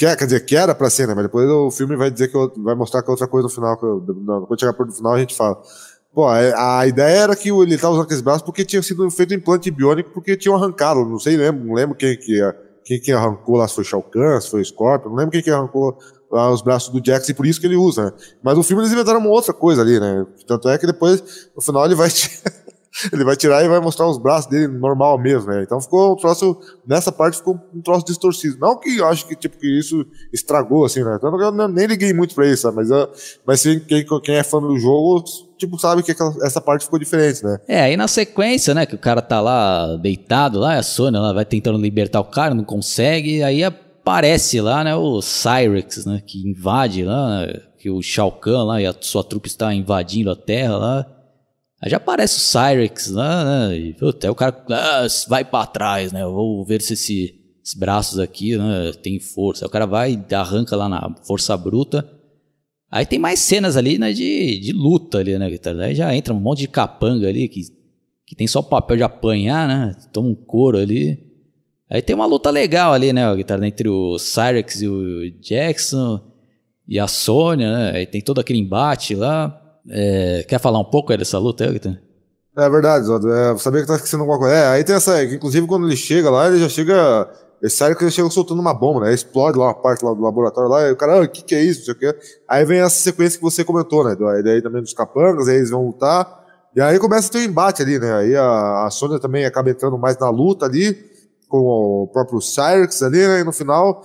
É, quer dizer, que era pra ser, né? Mas depois o filme vai dizer que vai mostrar que é outra coisa no final. Que eu, quando chegar pro final a gente fala. Pô, a, a ideia era que ele estava usando aqueles braços porque tinha sido feito um implante biônico porque tinham arrancado. Não sei, lembro, não lembro quem que, quem que arrancou lá, se foi Shao Kahn, se foi Scorpion, não lembro quem que arrancou lá os braços do Jax e por isso que ele usa, né? Mas no filme eles inventaram uma outra coisa ali, né? Tanto é que depois, no final, ele vai. (laughs) ele vai tirar e vai mostrar os braços dele normal mesmo, né? Então ficou um troço, nessa parte ficou um troço distorcido. Não que eu acho que, tipo, que isso estragou, assim, né? Então eu nem liguei muito pra isso? Mas, mas sim, quem, quem é fã do jogo, tipo, sabe que aquela, essa parte ficou diferente, né? É, aí na sequência, né, que o cara tá lá deitado lá, a Sônia lá vai tentando libertar o cara, não consegue, aí aparece lá, né, o Cyrex, né, que invade lá, né, que o Shao Kahn lá e a sua trupe está invadindo a Terra lá. Aí já aparece o Cyrex lá, né? E, o cara ah, vai para trás, né? Vou ver se esse, esses braços aqui né, tem força. Aí o cara vai arranca lá na força bruta. Aí tem mais cenas ali, né, de, de luta ali, né, guitarra? Aí já entra um monte de capanga ali que, que tem só o papel de apanhar, né? Toma um couro ali. Aí tem uma luta legal ali, né, guitarra, entre o Cyrex e o Jackson e a Sônia, né? Aí tem todo aquele embate lá. É, quer falar um pouco aí dessa luta, Elton? É verdade, Zod. É, sabia que tá esquecendo alguma coisa. É, aí tem essa. Inclusive, quando ele chega lá, ele já chega. É sério que ele chega soltando uma bomba, né? Explode lá uma parte lá do laboratório lá, e o cara, ah, o que, que é isso? Não sei o quê. Aí vem essa sequência que você comentou, né? Daí também dos capangas, aí eles vão lutar. E aí começa a ter um embate ali, né? Aí a, a Sônia também acaba entrando mais na luta ali, com o próprio Cyrix ali, né? E no final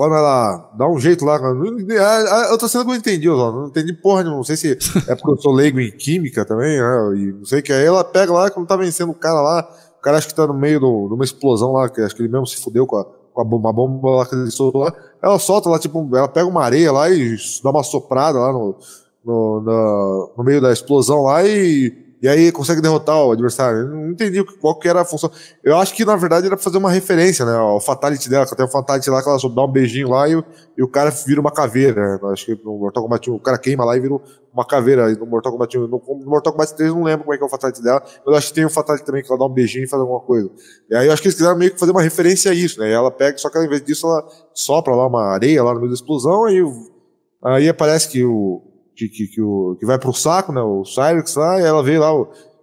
quando ela dá um jeito lá. A outra cena que eu entendi, eu não entendi porra nenhuma. Não sei se é porque eu sou leigo em química também, né? E não sei que. Aí ela pega lá, quando tá vencendo o cara lá, o cara acho que tá no meio de uma explosão lá, que acho que ele mesmo se fudeu com a, com a bomba, bomba lá que ele soltou lá. Ela solta lá, tipo, ela pega uma areia lá e dá uma soprada lá no, no, no, no meio da explosão lá e e aí consegue derrotar o adversário. Eu não entendi qual que era a função. Eu acho que, na verdade, era pra fazer uma referência, né? O Fatality dela, que tem o Fatality lá, que ela só dá um beijinho lá e, e o cara vira uma caveira, né? Acho que no Mortal Kombat 1, o cara queima lá e vira uma caveira. E no Mortal Kombat 1, no, Mortal Kombat 3 eu não lembro como é que é o Fatality dela, eu acho que tem o Fatality também, que ela dá um beijinho e faz alguma coisa. E aí eu acho que eles quiseram meio que fazer uma referência a isso, né? E ela pega, só que ao invés disso, ela sopra lá uma areia lá no meio da explosão, aí, aí aparece que o, que, que, que, o, que vai pro saco, né? O Cyrix lá, e ela vê lá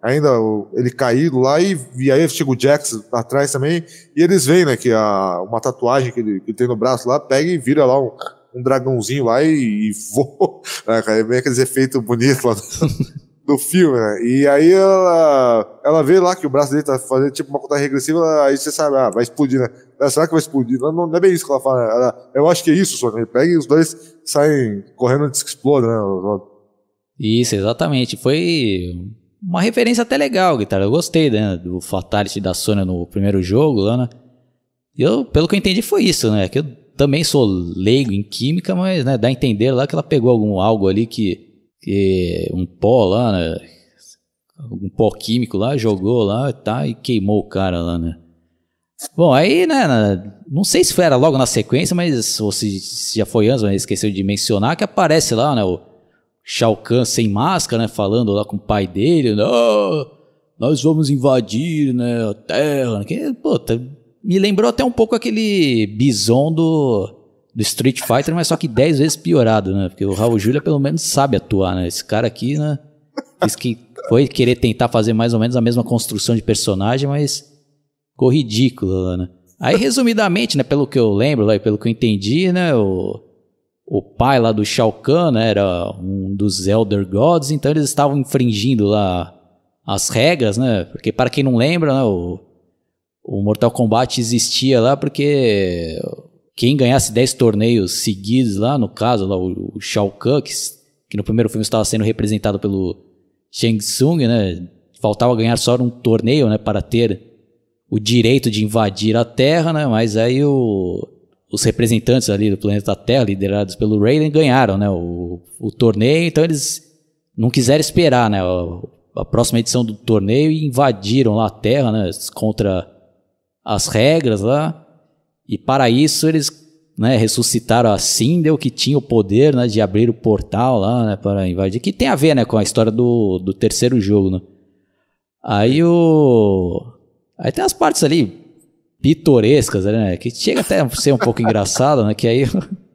ainda ele caído lá, e, e aí chega o Jax atrás também, e eles veem, né, que a, uma tatuagem que ele, que ele tem no braço lá, pega e vira lá um, um dragãozinho lá e, e voa, né, (laughs) cara, é bem aqueles efeitos bonitos lá (laughs) do, filme, né, e aí ela, ela vê lá que o braço dele tá fazendo tipo uma conta regressiva, aí você sabe, ah, vai explodir, né, será que vai explodir? Não, não é bem isso que ela fala, né? ela, eu acho que é isso, ele pega e os dois saem correndo antes que exploda, né, isso, exatamente. Foi uma referência até legal, guitarra. Eu gostei né, do Fatality da Sony no primeiro jogo lá, né? Eu, pelo que eu entendi, foi isso, né? Que eu também sou leigo em química, mas né, dá a entender lá que ela pegou algum algo ali que. Um pó lá, né? Um pó químico lá, jogou lá tá, e queimou o cara lá, né? Bom, aí, né, não sei se foi era logo na sequência, mas ou se, se já foi antes, mas esqueceu de mencionar que aparece lá, né, o, Shao Kahn sem máscara, né, falando lá com o pai dele, né, oh, nós vamos invadir, né, a Terra, que, puta, me lembrou até um pouco aquele bison do, do Street Fighter, mas só que dez vezes piorado, né, porque o Raul Julia pelo menos sabe atuar, né, esse cara aqui, né, disse que foi querer tentar fazer mais ou menos a mesma construção de personagem, mas ficou ridículo, né. Aí, resumidamente, né, pelo que eu lembro, lá, pelo que eu entendi, né, o, o pai lá do Shao Kahn né, era um dos Elder Gods, então eles estavam infringindo lá as regras, né? Porque para quem não lembra, né, o, o Mortal Kombat existia lá porque quem ganhasse 10 torneios seguidos lá, no caso, lá, o, Shao Kahn, que, que no primeiro filme estava sendo representado pelo Shang Tsung, né? Faltava ganhar só um torneio, né, para ter o direito de invadir a Terra, né? Mas aí o, os representantes ali do planeta Terra, liderados pelo Raiden, ganharam, né, o, o torneio, então eles não quiseram esperar, né, a, a próxima edição do torneio e invadiram lá a Terra, né, contra as regras lá. E para isso eles né, ressuscitaram a Sindel, que tinha o poder né, de abrir o portal lá né, para invadir, que tem a ver né, com a história do, do terceiro jogo. Né? Aí o. Aí tem as partes ali pitorescas, né? Que chega até a ser um pouco (laughs) engraçado, né? Que aí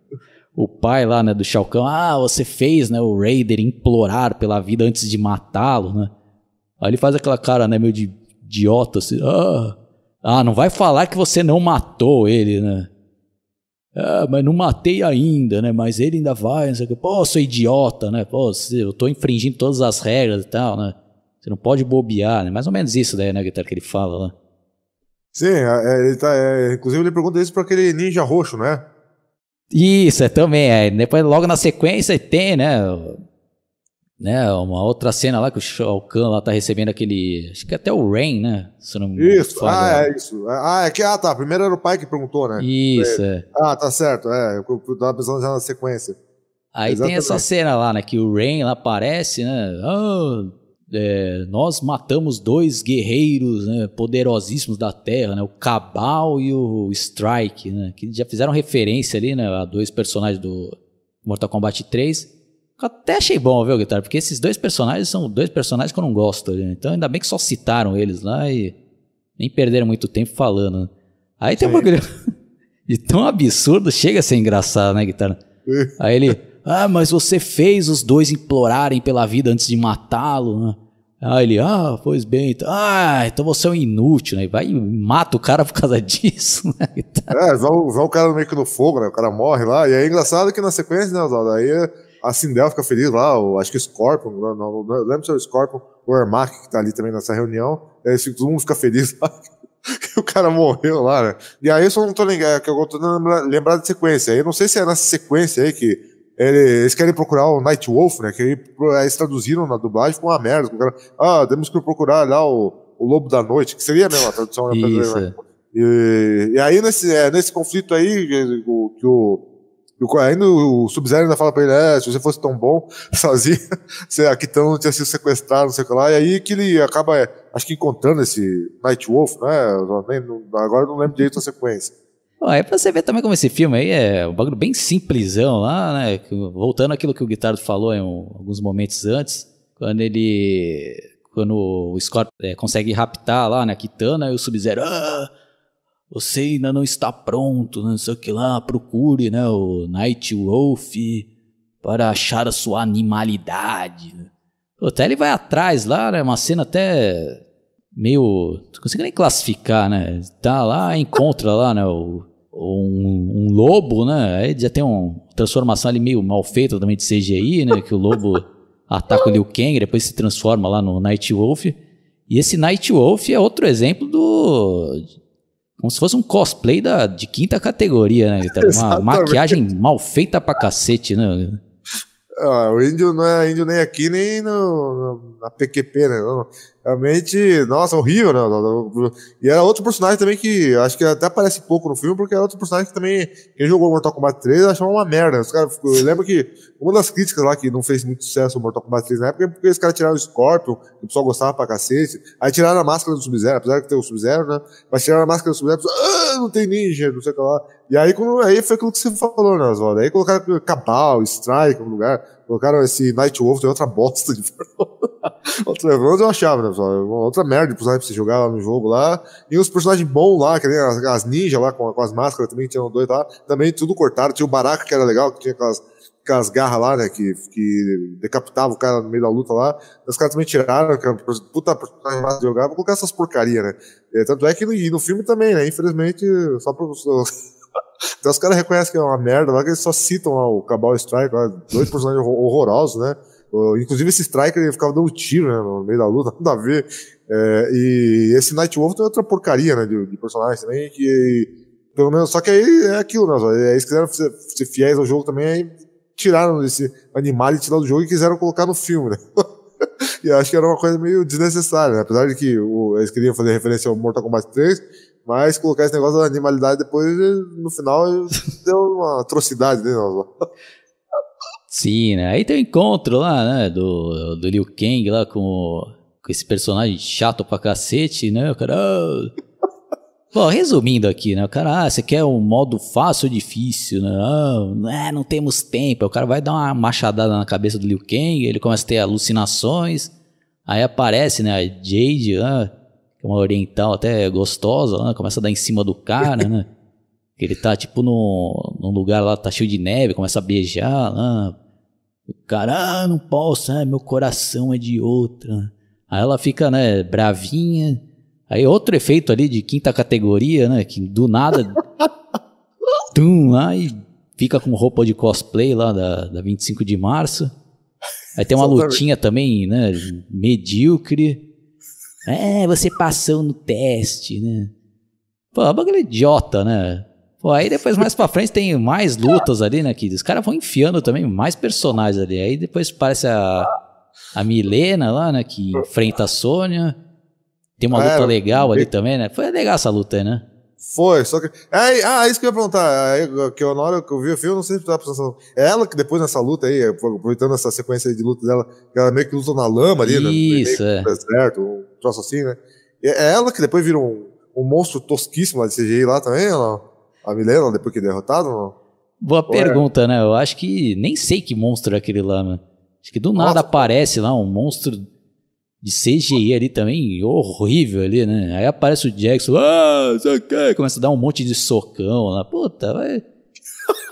(laughs) o pai lá, né, do Shao Kahn, ah, você fez, né, o Raider implorar pela vida antes de matá-lo, né? Aí ele faz aquela cara, né, meio de idiota, assim, ah, ah, não vai falar que você não matou ele, né? Ah, mas não matei ainda, né? Mas ele ainda vai, não sei o que. Pô, sou idiota, né? Pô, eu tô infringindo todas as regras e tal, né? Você não pode bobear, né? Mais ou menos isso daí, né, que ele fala lá. Sim, é, é, ele tá, é, inclusive ele pergunta isso para aquele ninja roxo, né? Isso, é também. É. Depois, logo na sequência, tem, né? Né? Uma outra cena lá que o Shao Kahn lá tá recebendo aquele. Acho que até o Rain, né? Se não isso, ah, é isso. Ah, é que. Ah, tá. Primeiro era o pai que perguntou, né? Isso, é. Ah, tá certo. É, eu, eu tava pensando já na sequência. Aí Exatamente. tem essa cena lá, né? Que o Rain lá aparece, né? Oh, é, nós matamos dois guerreiros né, poderosíssimos da Terra, né, o Cabal e o Strike, né, que já fizeram referência ali né, a dois personagens do Mortal Kombat 3. Até achei bom, viu, Guitar? Porque esses dois personagens são dois personagens que eu não gosto. Né, então ainda bem que só citaram eles lá e nem perderam muito tempo falando. Né. Aí tem um bagulho (laughs) de tão absurdo, chega a ser engraçado, né, Guitar? Aí ele, ah, mas você fez os dois implorarem pela vida antes de matá-lo, né? Aí ele, ah, pois bem, então, ah, então você é um inútil, né? Vai e mata o cara por causa (laughs) disso, né? É, vai, vai o cara meio que no fogo, né? O cara morre lá. E é engraçado que na sequência, né, Oswaldo? Aí a Sindel fica feliz lá, o, acho que o Scorpion, não, não, não lembro se é o Scorpion, o Ermac que tá ali também nessa reunião. Aí todo mundo fica feliz lá. (laughs) que o cara morreu lá, né? E aí eu só não tô lembrando, que eu tô lembrado de sequência. Aí eu não sei se é nessa sequência aí que eles querem procurar o Night Wolf, né? Que eles traduziram na dublagem, ficou uma merda. Cara, ah, temos que procurar lá o, o Lobo da Noite, que seria mesmo a tradução né, Isso. Né? E, e, aí, nesse, é, nesse conflito aí, que o, o, ainda o Sub-Zero ainda fala pra ele, é, se você fosse tão bom (laughs) sozinho, você, a Kitano não tinha sido sequestrado, não sei o que lá, e aí que ele acaba, é, acho que encontrando esse Night Wolf, né? Agora eu não lembro direito a sequência. Bom, é pra você ver também como esse filme aí é um bagulho bem simplesão lá, né? Voltando àquilo que o Guitardo falou em alguns momentos antes, quando ele. Quando o Scorpion é, consegue raptar lá, né, Kitana, e o Sub-Zero. Ah, você ainda não está pronto, não sei o que lá, procure, né, o Night Wolf para achar a sua animalidade. Até ele vai atrás lá, né, uma cena até meio. Não consigo nem classificar, né? Tá lá, encontra lá, né? O, um, um, lobo, né? Aí já tem uma transformação ali meio mal feita também de CGI, né? Que o lobo (laughs) ataca o Liu Kang, depois se transforma lá no Night Wolf. E esse Night Wolf é outro exemplo do. Como se fosse um cosplay da, de quinta categoria, né? Uma (laughs) maquiagem mal feita pra cacete, né? Ah, o índio não é índio nem aqui, nem no, na PQP, né? Realmente, nossa, horrível, né? E era outro personagem também que acho que até aparece pouco no filme, porque era outro personagem que também, quem jogou Mortal Kombat 3 achava uma merda. Os cara, eu lembro que uma das críticas lá que não fez muito sucesso o Mortal Kombat 3 na época é porque os caras tiraram o Scorpion, que o pessoal gostava pra cacete. Aí tiraram a máscara do Sub-Zero, apesar de ter o Sub-Zero, né? Mas tiraram a máscara do Sub-Zero, ah, não tem ninja, não sei o que lá. E aí, quando, aí foi aquilo que você falou, né, Oswaldo? Aí colocaram Cabal, Strike no lugar, colocaram esse Night Wolf, tem outra bosta de (laughs) Outro Evans eu achava, né, pessoal? Outra merda pra você jogar lá no jogo lá. E os personagens bons lá, que nem as, as ninjas lá com, com, as máscaras também, tinham dois lá, também tudo cortado. Tinha o Baraka, que era legal, que tinha aquelas, aquelas garras lá, né, que, que decapitava o cara no meio da luta lá. Os caras também tiraram, que era puta personagem massa de jogar, vou colocar essas porcaria, né. É, tanto é que no, no filme também, né, infelizmente, só pra... Então os caras reconhecem que é uma merda lá, que eles só citam lá o Cabal Strike, lá, dois personagens horrorosos, né. Inclusive esse Striker ele ficava dando tiro né, no meio da luta, nada a ver. É, e esse Nightwolf tem outra porcaria né, de, de personagem também, que pelo menos, só que aí é aquilo, né? Eles quiseram ser, ser fiéis ao jogo também, aí tiraram esse e tiraram do jogo e quiseram colocar no filme, né? (laughs) e acho que era uma coisa meio desnecessária, né? Apesar de que o, eles queriam fazer referência ao Mortal Kombat 3, mas colocar esse negócio da animalidade depois, no final, (laughs) deu uma atrocidade, né? Sim, né? Aí tem o encontro lá, né? Do, do Liu Kang lá com, com esse personagem chato pra cacete, né? O cara. Bom, resumindo aqui, né? O cara, ah, você quer um modo fácil ou difícil, né? Ah, não, é, não temos tempo. Aí o cara vai dar uma machadada na cabeça do Liu Kang, ele começa a ter alucinações. Aí aparece, né? A Jade, né? Que é uma oriental até gostosa, né? começa a dar em cima do cara, né? (laughs) Ele tá tipo no, num lugar lá, tá cheio de neve, começa a beijar, né? O cara, ah, não posso, né? meu coração é de outra. Aí ela fica, né, bravinha. Aí outro efeito ali de quinta categoria, né, que do nada... (laughs) tum, lá e fica com roupa de cosplay lá da, da 25 de março. Aí tem uma lutinha também, né, medíocre. É, você passou no teste, né? Pô, é bagulho idiota, né? Pô, aí depois mais pra frente tem mais lutas ali, né? Que os caras vão enfiando também mais personagens ali. Aí depois parece a, a Milena lá, né? Que enfrenta a Sônia. Tem uma luta é, legal ali também, né? Foi legal essa luta aí, né? Foi, só que. É, ah, isso que eu ia perguntar. É, que eu, na hora que eu vi o filme, eu não sei se estava pensando. É ela que depois nessa luta aí, aproveitando essa sequência de luta dela, ela meio que luta na lama ali, né? Isso, é. Deserto, um troço assim, né? É ela que depois vira um, um monstro tosquíssimo lá de CGI lá também, ou não? A Milena, depois que é derrotado? Não? Boa Ou é? pergunta, é? né? Eu acho que nem sei que monstro é aquele lá, mano. Acho que do nada Nossa. aparece lá um monstro de CGI ali também, horrível ali, né? Aí aparece o Jackson, ah, sei o que, começa a dar um monte de socão lá. Puta, vai.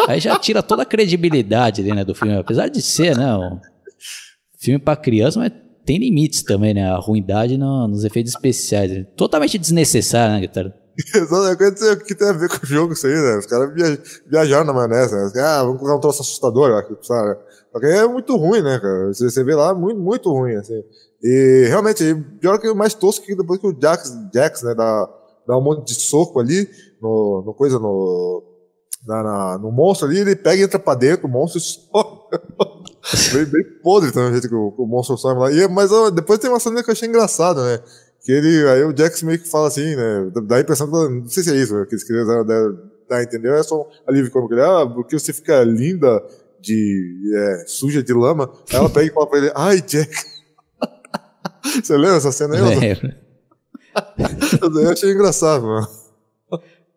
Aí já tira toda a credibilidade ali, né, do filme. Apesar de ser, né, um filme para criança, mas tem limites também, né? A ruindade no, nos efeitos especiais. Né? Totalmente desnecessário, né, Guitarra? Exatamente, o que tem a ver com o jogo isso aí, né? Os caras viajaram na maionese, né? Ah, vamos colocar um troço assustador, sabe? Porque é muito ruim, né, cara? Você, você vê lá, muito, muito ruim, assim. E realmente, pior que o mais tosco que depois que o Jax, Jax né, dá, dá um monte de soco ali, no, no coisa, no, na, na, no monstro ali, ele pega e entra pra dentro, o monstro (laughs) sobe. bem, bem podre também, o jeito que o, o monstro sobe lá. E, mas ó, depois tem uma cena que eu achei engraçada, né? Que ele, aí o Jax meio que fala assim, né? Dá a impressão que, não sei se é isso, né, que eles queriam dar, dar, entendeu? É só um alívio como ele, ah, porque você fica linda de, é, suja de lama. Aí ela pega e fala pra ele, ai, Jack. (laughs) você lembra essa cena aí? Lembro. eu achei engraçado, mano.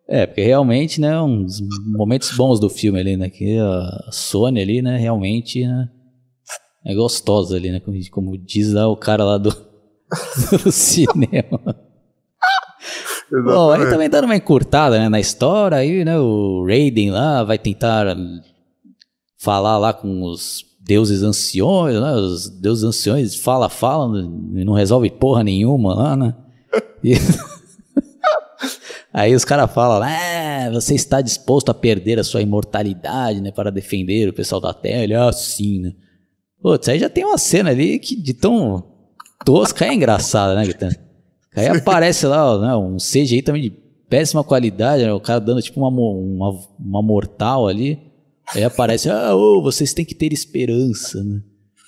É, porque realmente, né, uns momentos bons do filme ali, né, que a Sony ali, né, realmente, né, é gostosa ali, né, como, como diz lá o cara lá do, (laughs) do cinema. Bom, aí também dando uma encurtada né, na história, aí né, o Raiden lá vai tentar falar lá com os deuses anciões, né, os deuses anciões fala, fala e não resolve porra nenhuma lá, né? E... (laughs) aí os caras falam, ah, você está disposto a perder a sua imortalidade, né, para defender o pessoal da Terra? Ele, ah, sim, né? Putz, aí já tem uma cena ali que de tão tosca é engraçada, né, Guitarra? Aí aparece lá né, um CGI também de péssima qualidade, né, o cara dando tipo uma, uma, uma mortal ali. Aí aparece, ah, oh, vocês têm que ter esperança, né?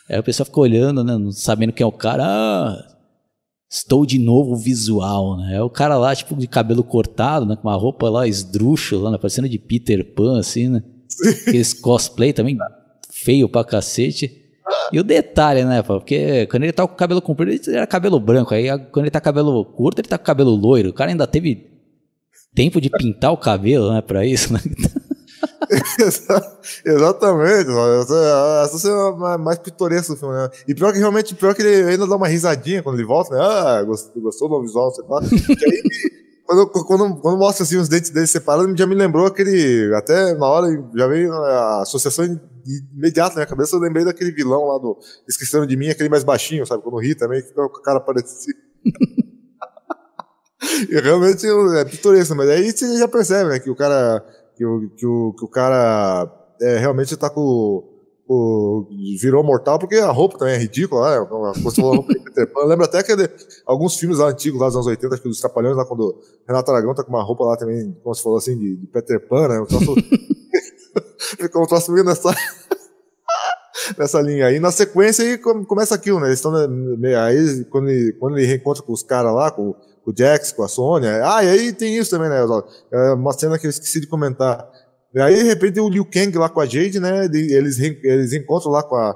Aí o pessoal fica olhando, né, não sabendo quem é o cara. Ah, estou de novo visual, né? É o cara lá, tipo, de cabelo cortado, né, com uma roupa lá esdrúxula, né, parecendo de Peter Pan, assim, né? Aqueles cosplay também feio pra cacete. E o detalhe, né, porque quando ele tá com o cabelo comprido, ele era cabelo branco. Aí quando ele tá com cabelo curto, ele tá com cabelo loiro. O cara ainda teve tempo de pintar o cabelo, né, pra isso, né? (laughs) (laughs) Exatamente, essa é mais pitoresca do filme, né? E pior que realmente, pior que ele ainda dá uma risadinha quando ele volta, né? Ah, gostou, gostou do visual, sei lá. (laughs) quando, quando, quando mostra assim os dentes dele separados, já me lembrou aquele. Até na hora já veio a associação imediato na minha cabeça eu lembrei daquele vilão lá do Esqueceram de Mim, aquele mais baixinho, sabe? Quando ri também, que o cara parecia. (laughs) e realmente é pitoresco, mas aí você já percebe, né? Que o cara. Que o, que o, que o cara é, realmente tá com o, virou mortal porque a roupa também é ridícula, né? Falou roupa. Lembra até que de, alguns filmes lá antigos, lá dos anos 80, acho que dos Trapalhões, lá quando Renato Aragão tá com uma roupa lá também, como você falou assim, de, de Peter Pan, né? Um troço, (laughs) ficou um troço meio nessa, (laughs) nessa linha aí. Na sequência aí começa aquilo, né? Eles estão aí quando ele, quando ele reencontra com os caras lá, com, o Jax, com a Sônia. Ah, e aí tem isso também, né? É uma cena que eu esqueci de comentar e aí, de repente, o Liu Kang lá com a Jade, né? Eles, eles encontram lá com a,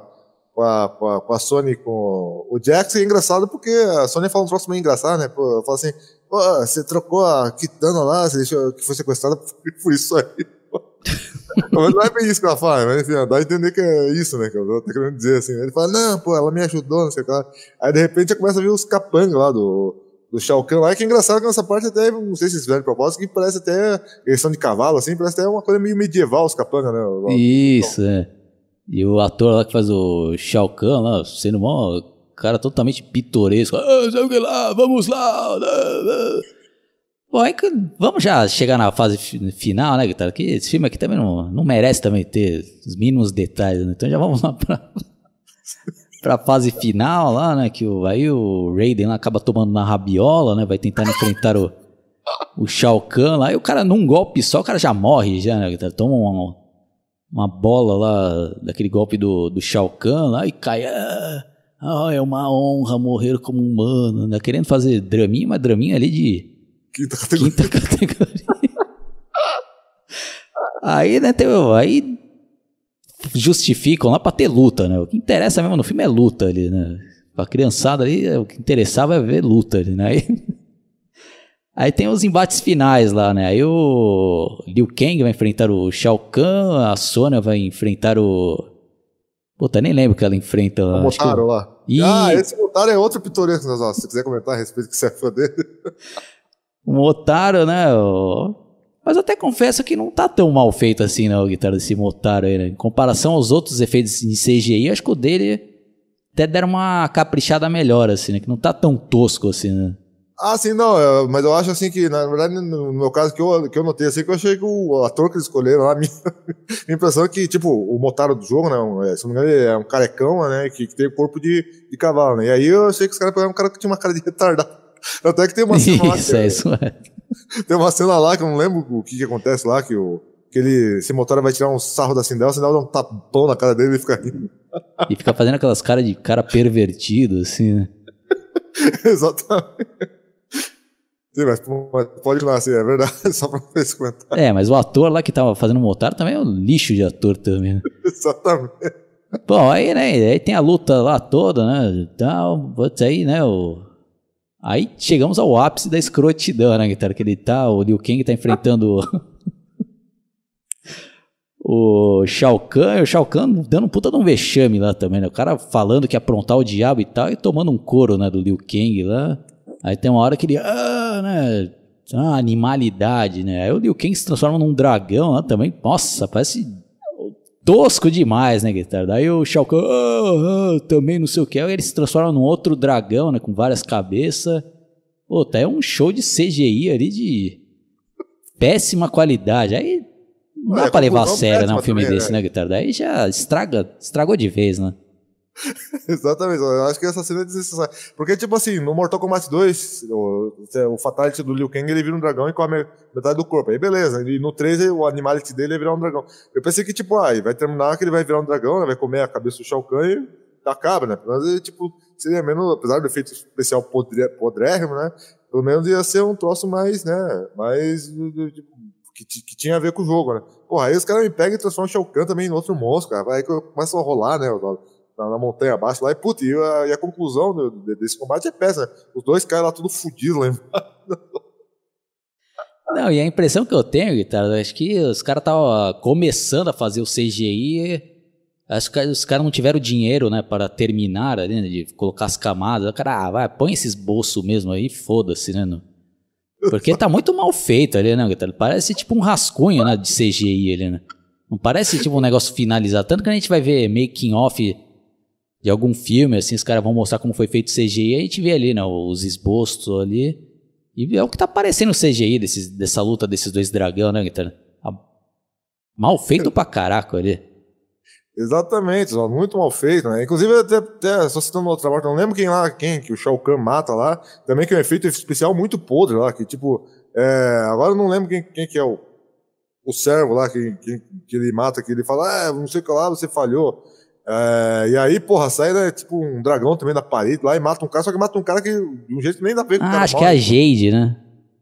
com a, com a, com a Sony com o Jax. E é engraçado porque a Sony fala um troço meio engraçado, né? Fala assim: você trocou a Kitana lá, você deixou que foi sequestrada (laughs) por isso aí. (laughs) mas não é bem isso que ela fala, mas enfim, dá a entender que é isso, né? Que ela tá querendo dizer assim. Ele fala: Não, pô, ela me ajudou, não sei o que lá. Aí, de repente, já começa a vir os capangas lá do do Shao Kahn lá, que é engraçado que nessa parte até, não sei se vocês fizeram de propósito, que parece até, eles são de cavalo, assim, parece até uma coisa meio medieval, os capangas, né? Isso, é. E o ator lá que faz o Shao Kahn lá, sendo um cara totalmente pitoresco, ah, sei lá, vamos lá, Bom, aí vamos já chegar na fase final, né, Guitarra? Que esse filme aqui também não, não merece também ter os mínimos detalhes, né? Então já vamos lá pra pra fase final lá, né? Que o, aí o Raiden lá acaba tomando na rabiola, né? Vai tentar enfrentar o, o Shao Kahn lá. E o cara, num golpe só, o cara já morre, já, né? Toma uma, uma bola lá, daquele golpe do, do Shao Kahn lá e cai. Ah, ah, é uma honra morrer como humano, né? Querendo fazer draminha, mas draminha ali de quinta categoria. Quinta categoria. (laughs) aí, né, tem, aí justificam lá pra ter luta, né? O que interessa mesmo no filme é luta ali, né? Pra criançada ali, o que interessava é ver luta ali, né? (laughs) Aí, aí tem os embates finais lá, né? Aí o Liu Kang vai enfrentar o Shao Kahn, a Sônia vai enfrentar o... Puta, nem lembro que ela enfrenta lá. O Motaro lá. E... Ah, esse Motaro é outro pitoresco, né? Se você quiser comentar a respeito que você é fã dele. O Motaro, né? O... Mas até confesso que não tá tão mal feito assim, né, o guitarra desse Motaro aí, né? Em comparação aos outros efeitos de CGI, acho que o dele até deram uma caprichada melhor, assim, né? Que não tá tão tosco assim, né? Ah, sim, não, é, mas eu acho assim que, na verdade, no meu caso, que eu, que eu notei assim, que eu achei que o ator que eles escolheram lá, a (laughs) minha, minha impressão é que, tipo, o Motaro do jogo, né, é, se não me engano, ele é um carecão, né, que, que tem corpo de, de cavalo, né, e aí eu achei que os caras pegaram um cara que tinha uma cara de retardado. (laughs) Até que tem uma cena. (laughs) Isso, que, é, isso é. (laughs) Tem uma cena lá que eu não lembro o que, que acontece lá, que o. Que ele, esse motor vai tirar um sarro da Sindel, a Sindel dá um tapão na cara dele e fica rindo. E fica fazendo aquelas caras de cara pervertido, assim, né? (laughs) Exatamente. Sim, mas pode continuar assim, é verdade, (laughs) só pra ver esse comentário. É, mas o ator lá que tava fazendo o Motaro também é um lixo de ator também, né? Exatamente. Bom, aí, né, aí tem a luta lá toda, né, tal, aí, né, o Aí chegamos ao ápice da escrotidão, né, guitarra? Que ele tá, o Liu Kang tá enfrentando o (laughs) Shao Kahn, o Shao Kahn dando um puta de um vexame lá também, né? O cara falando que ia aprontar o diabo e tal, e tomando um couro, né, do Liu Kang lá. Aí tem uma hora que ele, ah, né, ah, animalidade, né? Aí o Liu Kang se transforma num dragão lá também. Nossa, parece tosco demais, né, guitarra? Daí o Shao Kahn, oh, oh, também não sei o que, aí ele se transforma num outro dragão, né, com várias cabeças. Pô, tá é um show de CGI ali de péssima qualidade. Aí não dá é, pra levar a sério, né, um filme também, desse, né, né guitarra? Daí já estraga, estragou de vez, né? (laughs) Exatamente, eu acho que essa cena é desnecessária. Porque, tipo assim, no Mortal Kombat 2, o, o Fatality do Liu Kang ele vira um dragão e come metade do corpo. Aí beleza, e no 3 o Animality dele é virar um dragão. Eu pensei que, tipo, ah, vai terminar que ele vai virar um dragão, né, vai comer a cabeça do Shao Kahn e acaba, né? Mas, tipo, seria menos, apesar do efeito especial podrérrimo, né? Pelo menos ia ser um troço mais, né? Mais. Tipo, que, que, tinha a ver com o jogo, né? Porra, aí os caras me pegam e transformam o Shao Kahn também em outro monstro, cara. Aí começa a rolar, né? Na, na, montanha abaixo lá. E, putz, e a, e a conclusão do, desse combate é péssima. Os dois caem lá tudo fodidos lá (laughs) Não, e a impressão que eu tenho, Guitarra, acho que os caras estavam começando a fazer o CGI. Acho que os caras não tiveram dinheiro, né, para terminar né, de colocar as camadas. O cara, ah, vai, põe esses bolsos mesmo aí, foda-se, né? No... Porque tá muito mal feito ali, né, Guitarra? Parece tipo um rascunho, né, de CGI ali, né? Não parece tipo um negócio finalizado. Tanto que a gente vai ver making off de algum filme, assim, os caras vão mostrar como foi feito o CGI, a gente vê ali, né, os esbostos ali. E é o que tá parecendo o CGI desses, dessa luta desses dois dragão, né, Guitarra? Mal feito pra caraca ali. Exatamente, muito mal feito, né? Inclusive, até, até só citando outra morte, não lembro quem lá, quem, que o Shao Kahn mata lá, também que é um efeito especial muito podre lá, que tipo, é, agora eu não lembro quem, quem que é o, o servo lá, que, que, que ele mata, que ele fala, ah, não sei o que lá, você falhou. É, e aí, porra, sai né, tipo um dragão também da parede lá e mata um cara, só que mata um cara que de um jeito que nem dá pra ver com Ah, acho que é a Jade, né?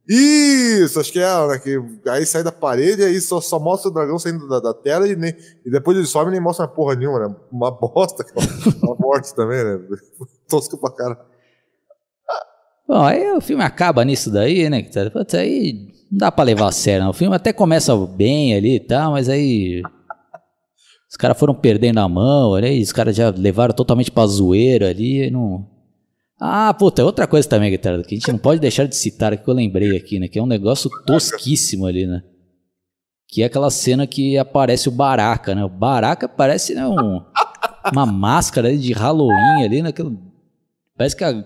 Isso, acho que é ela, né? Que aí sai da parede e aí só, só mostra o dragão saindo da, da tela e, nem, e depois ele some e nem mostra uma porra nenhuma, né? Uma bosta, (laughs) uma morte também, né? (laughs) Tosco pra cara. Bom, aí o filme acaba nisso daí, né? Putz, aí não dá pra levar a sério, não. O filme até começa bem ali e tal, mas aí. Os caras foram perdendo a mão, ali, os caras já levaram totalmente pra zoeira ali não. Ah, puta, outra coisa também, guitarra, que a gente não pode deixar de citar, que eu lembrei aqui, né? Que é um negócio tosquíssimo ali, né? Que é aquela cena que aparece o Baraka, né? O Baraka parece né, um, uma máscara de Halloween ali, né? parece que a,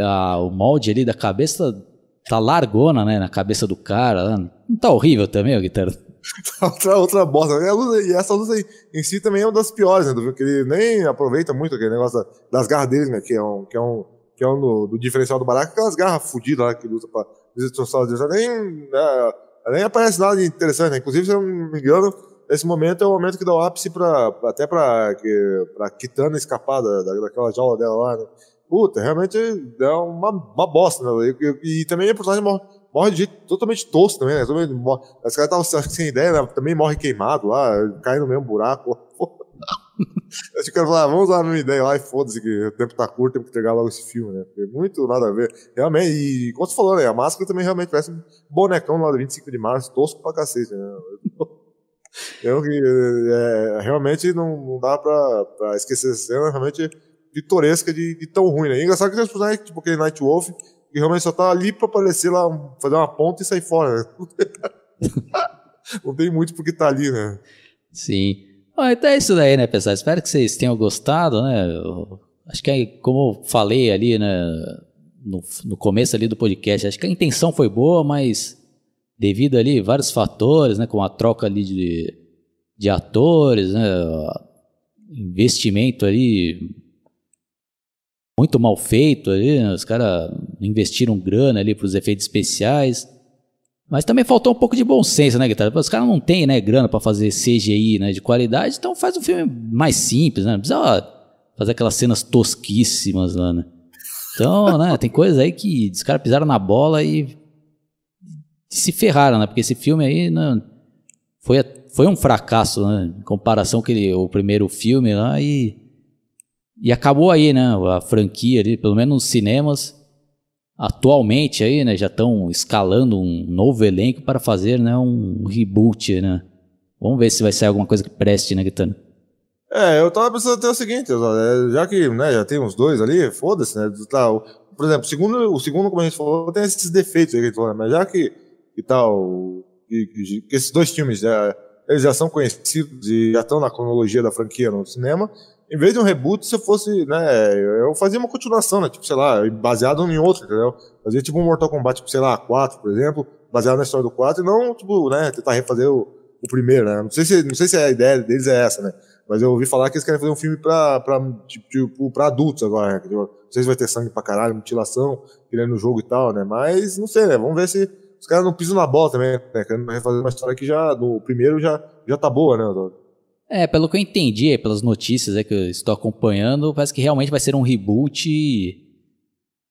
a, o molde ali da cabeça tá largona, né? Na cabeça do cara. Não tá horrível também, guitarra? (laughs) outra, outra bosta. E essa luz aí, em si também é uma das piores, né? Que ele nem aproveita muito aquele negócio das garras dele, né? Que é um, que é um que é um do, do diferencial do Baraka, aquelas garras fodidas lá que usa pra destroçar os nem, né, nem aparece nada de interessante, né? Inclusive, se eu não me engano, esse momento é o momento que dá o ápice pra, até pra, que, pra Kitana escapar da, daquela jaula dela lá, né? Puta, realmente é uma, uma bosta, né? E, e, também a personagem morre, morre de jeito totalmente tosco também, né? Esse cara tava sem ideia, né? Também morre queimado lá, cai no mesmo buraco. Acho (laughs) que o cara falar, ah, vamos usar a minha ideia lá e foda-se que o tempo tá curto, tem que entregar logo esse filme, né? Porque muito nada a ver. Realmente, e como você falou, né? A máscara também realmente parece um bonecão lá do 25 de março, tosco pra cacete, né? (laughs) Eu, é, realmente não, não dá pra, pra esquecer essa cena, realmente pitoresca de, de tão ruim, né? E engraçado que os personagens, tipo aquele Night Wolf, que realmente só tá ali pra aparecer lá, fazer uma ponta e sair fora, né? (laughs) não tem muito porque tá ali, né? Sim. Bom, então é isso daí, né, pessoal? Espero que vocês tenham gostado, né? acho que, como eu falei ali, né, no, no começo ali do podcast, acho que a intenção foi boa, mas devido ali vários fatores, né, com a troca ali de, de atores, né, investimento ali muito mal feito ali, né, os caras investiram grana ali para os efeitos especiais. Mas também faltou um pouco de bom senso, né, Guitarra? Os caras não têm, né, grana para fazer CGI, né, de qualidade, então faz um filme mais simples, né? Não precisa fazer aquelas cenas tosquíssimas lá, né? Então, né, tem coisas aí que os caras pisaram na bola e se ferraram, né? Porque esse filme aí né, foi, foi um fracasso, né? Em comparação com o primeiro filme lá e, e acabou aí, né? A franquia ali, pelo menos nos cinemas atualmente aí, né, já estão escalando um novo elenco para fazer, né, um reboot, né? Vamos ver se vai sair alguma coisa que preste, né, Guitano? É, eu tava pensando até o seguinte, é, já que, né, já tem uns dois ali, foda-se, né, tá, por exemplo, o segundo, o segundo, como a gente falou, tem esses defeitos aí, né, mas já que, que tal, que, que, que esses dois filmes já, eles já são conhecidos e já estão na cronologia da franquia no cinema, em vez de um reboot, se eu fosse, né, eu fazia uma continuação, né, tipo, sei lá, baseado em outro, entendeu? Fazia tipo um Mortal Kombat, tipo, sei lá, 4, por exemplo, baseado na história do 4, e não, tipo, né, tentar refazer o, o primeiro, né? Não sei, se, não sei se a ideia deles é essa, né? Mas eu ouvi falar que eles querem fazer um filme pra, pra, tipo, tipo pra adultos agora, né? Não sei se vai ter sangue pra caralho, mutilação, querendo no jogo e tal, né? Mas, não sei, né? Vamos ver se os caras não pisam na bola também, né? Querendo refazer uma história que já, no primeiro já, já tá boa, né? É, pelo que eu entendi, pelas notícias é, que eu estou acompanhando, parece que realmente vai ser um reboot.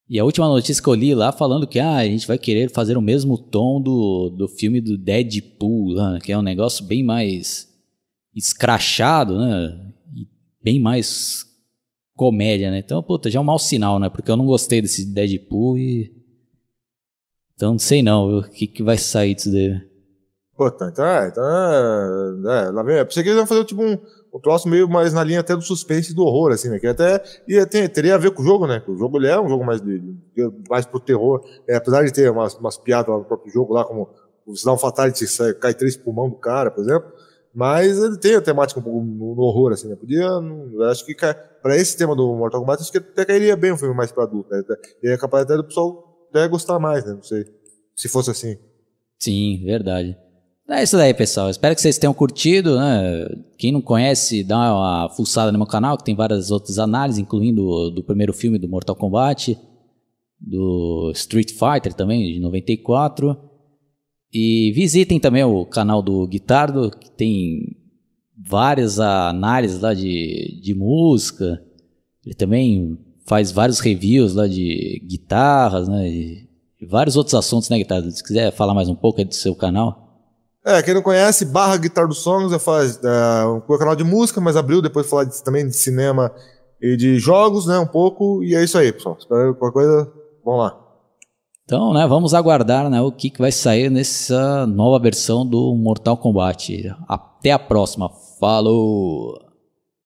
E a última notícia que eu li lá falando que ah, a gente vai querer fazer o mesmo tom do, do filme do Deadpool, né, que é um negócio bem mais escrachado, né? E bem mais comédia, né? Então, puta, já é um mau sinal, né? Porque eu não gostei desse Deadpool e. Então não sei não, o que, que vai sair disso daí. Pô, tá, então é, lá vem, é, pensei que eles iam fazer tipo um, um troço meio mais na linha até do suspense e do horror, assim, né, que até ia ter, teria a ver com o jogo, né, o jogo ele é um jogo mais, de, mais pro terror, é, apesar de ter umas, umas piadas lá no próprio jogo lá, como se dá um fatality, sai, cai três pulmão do cara, por exemplo, Mas ele tem a temática um pouco no, horror, assim, né? Podia. Eu acho que para esse tema do Mortal Kombat, acho que até cairia bem um filme mais para adulto, né? E é capaz até do pessoal até gostar mais, né? Não sei. Se fosse assim. Sim, verdade. É isso daí, pessoal. Espero que vocês tenham curtido, né? Quem não conhece, dá uma fuçada no meu canal, que tem várias outras análises, incluindo do primeiro filme do Mortal Kombat, do Street Fighter também, de 94. E visitem também o canal do Guitardo, que tem várias análises lá de, de música. Ele também faz vários reviews lá de guitarras, né? E vários outros assuntos, né, Guitardo? Se quiser falar mais um pouco do seu canal. É, quem não conhece, barra Guitar do Songs, eu faço é, um canal de música, mas abriu depois falar de, também de cinema e de jogos, né, um pouco, e é isso aí, pessoal. Espero qualquer coisa, vamos lá. Então, né, vamos aguardar né, o que, que vai sair nessa nova versão do Mortal Kombat. Até a próxima. Falou!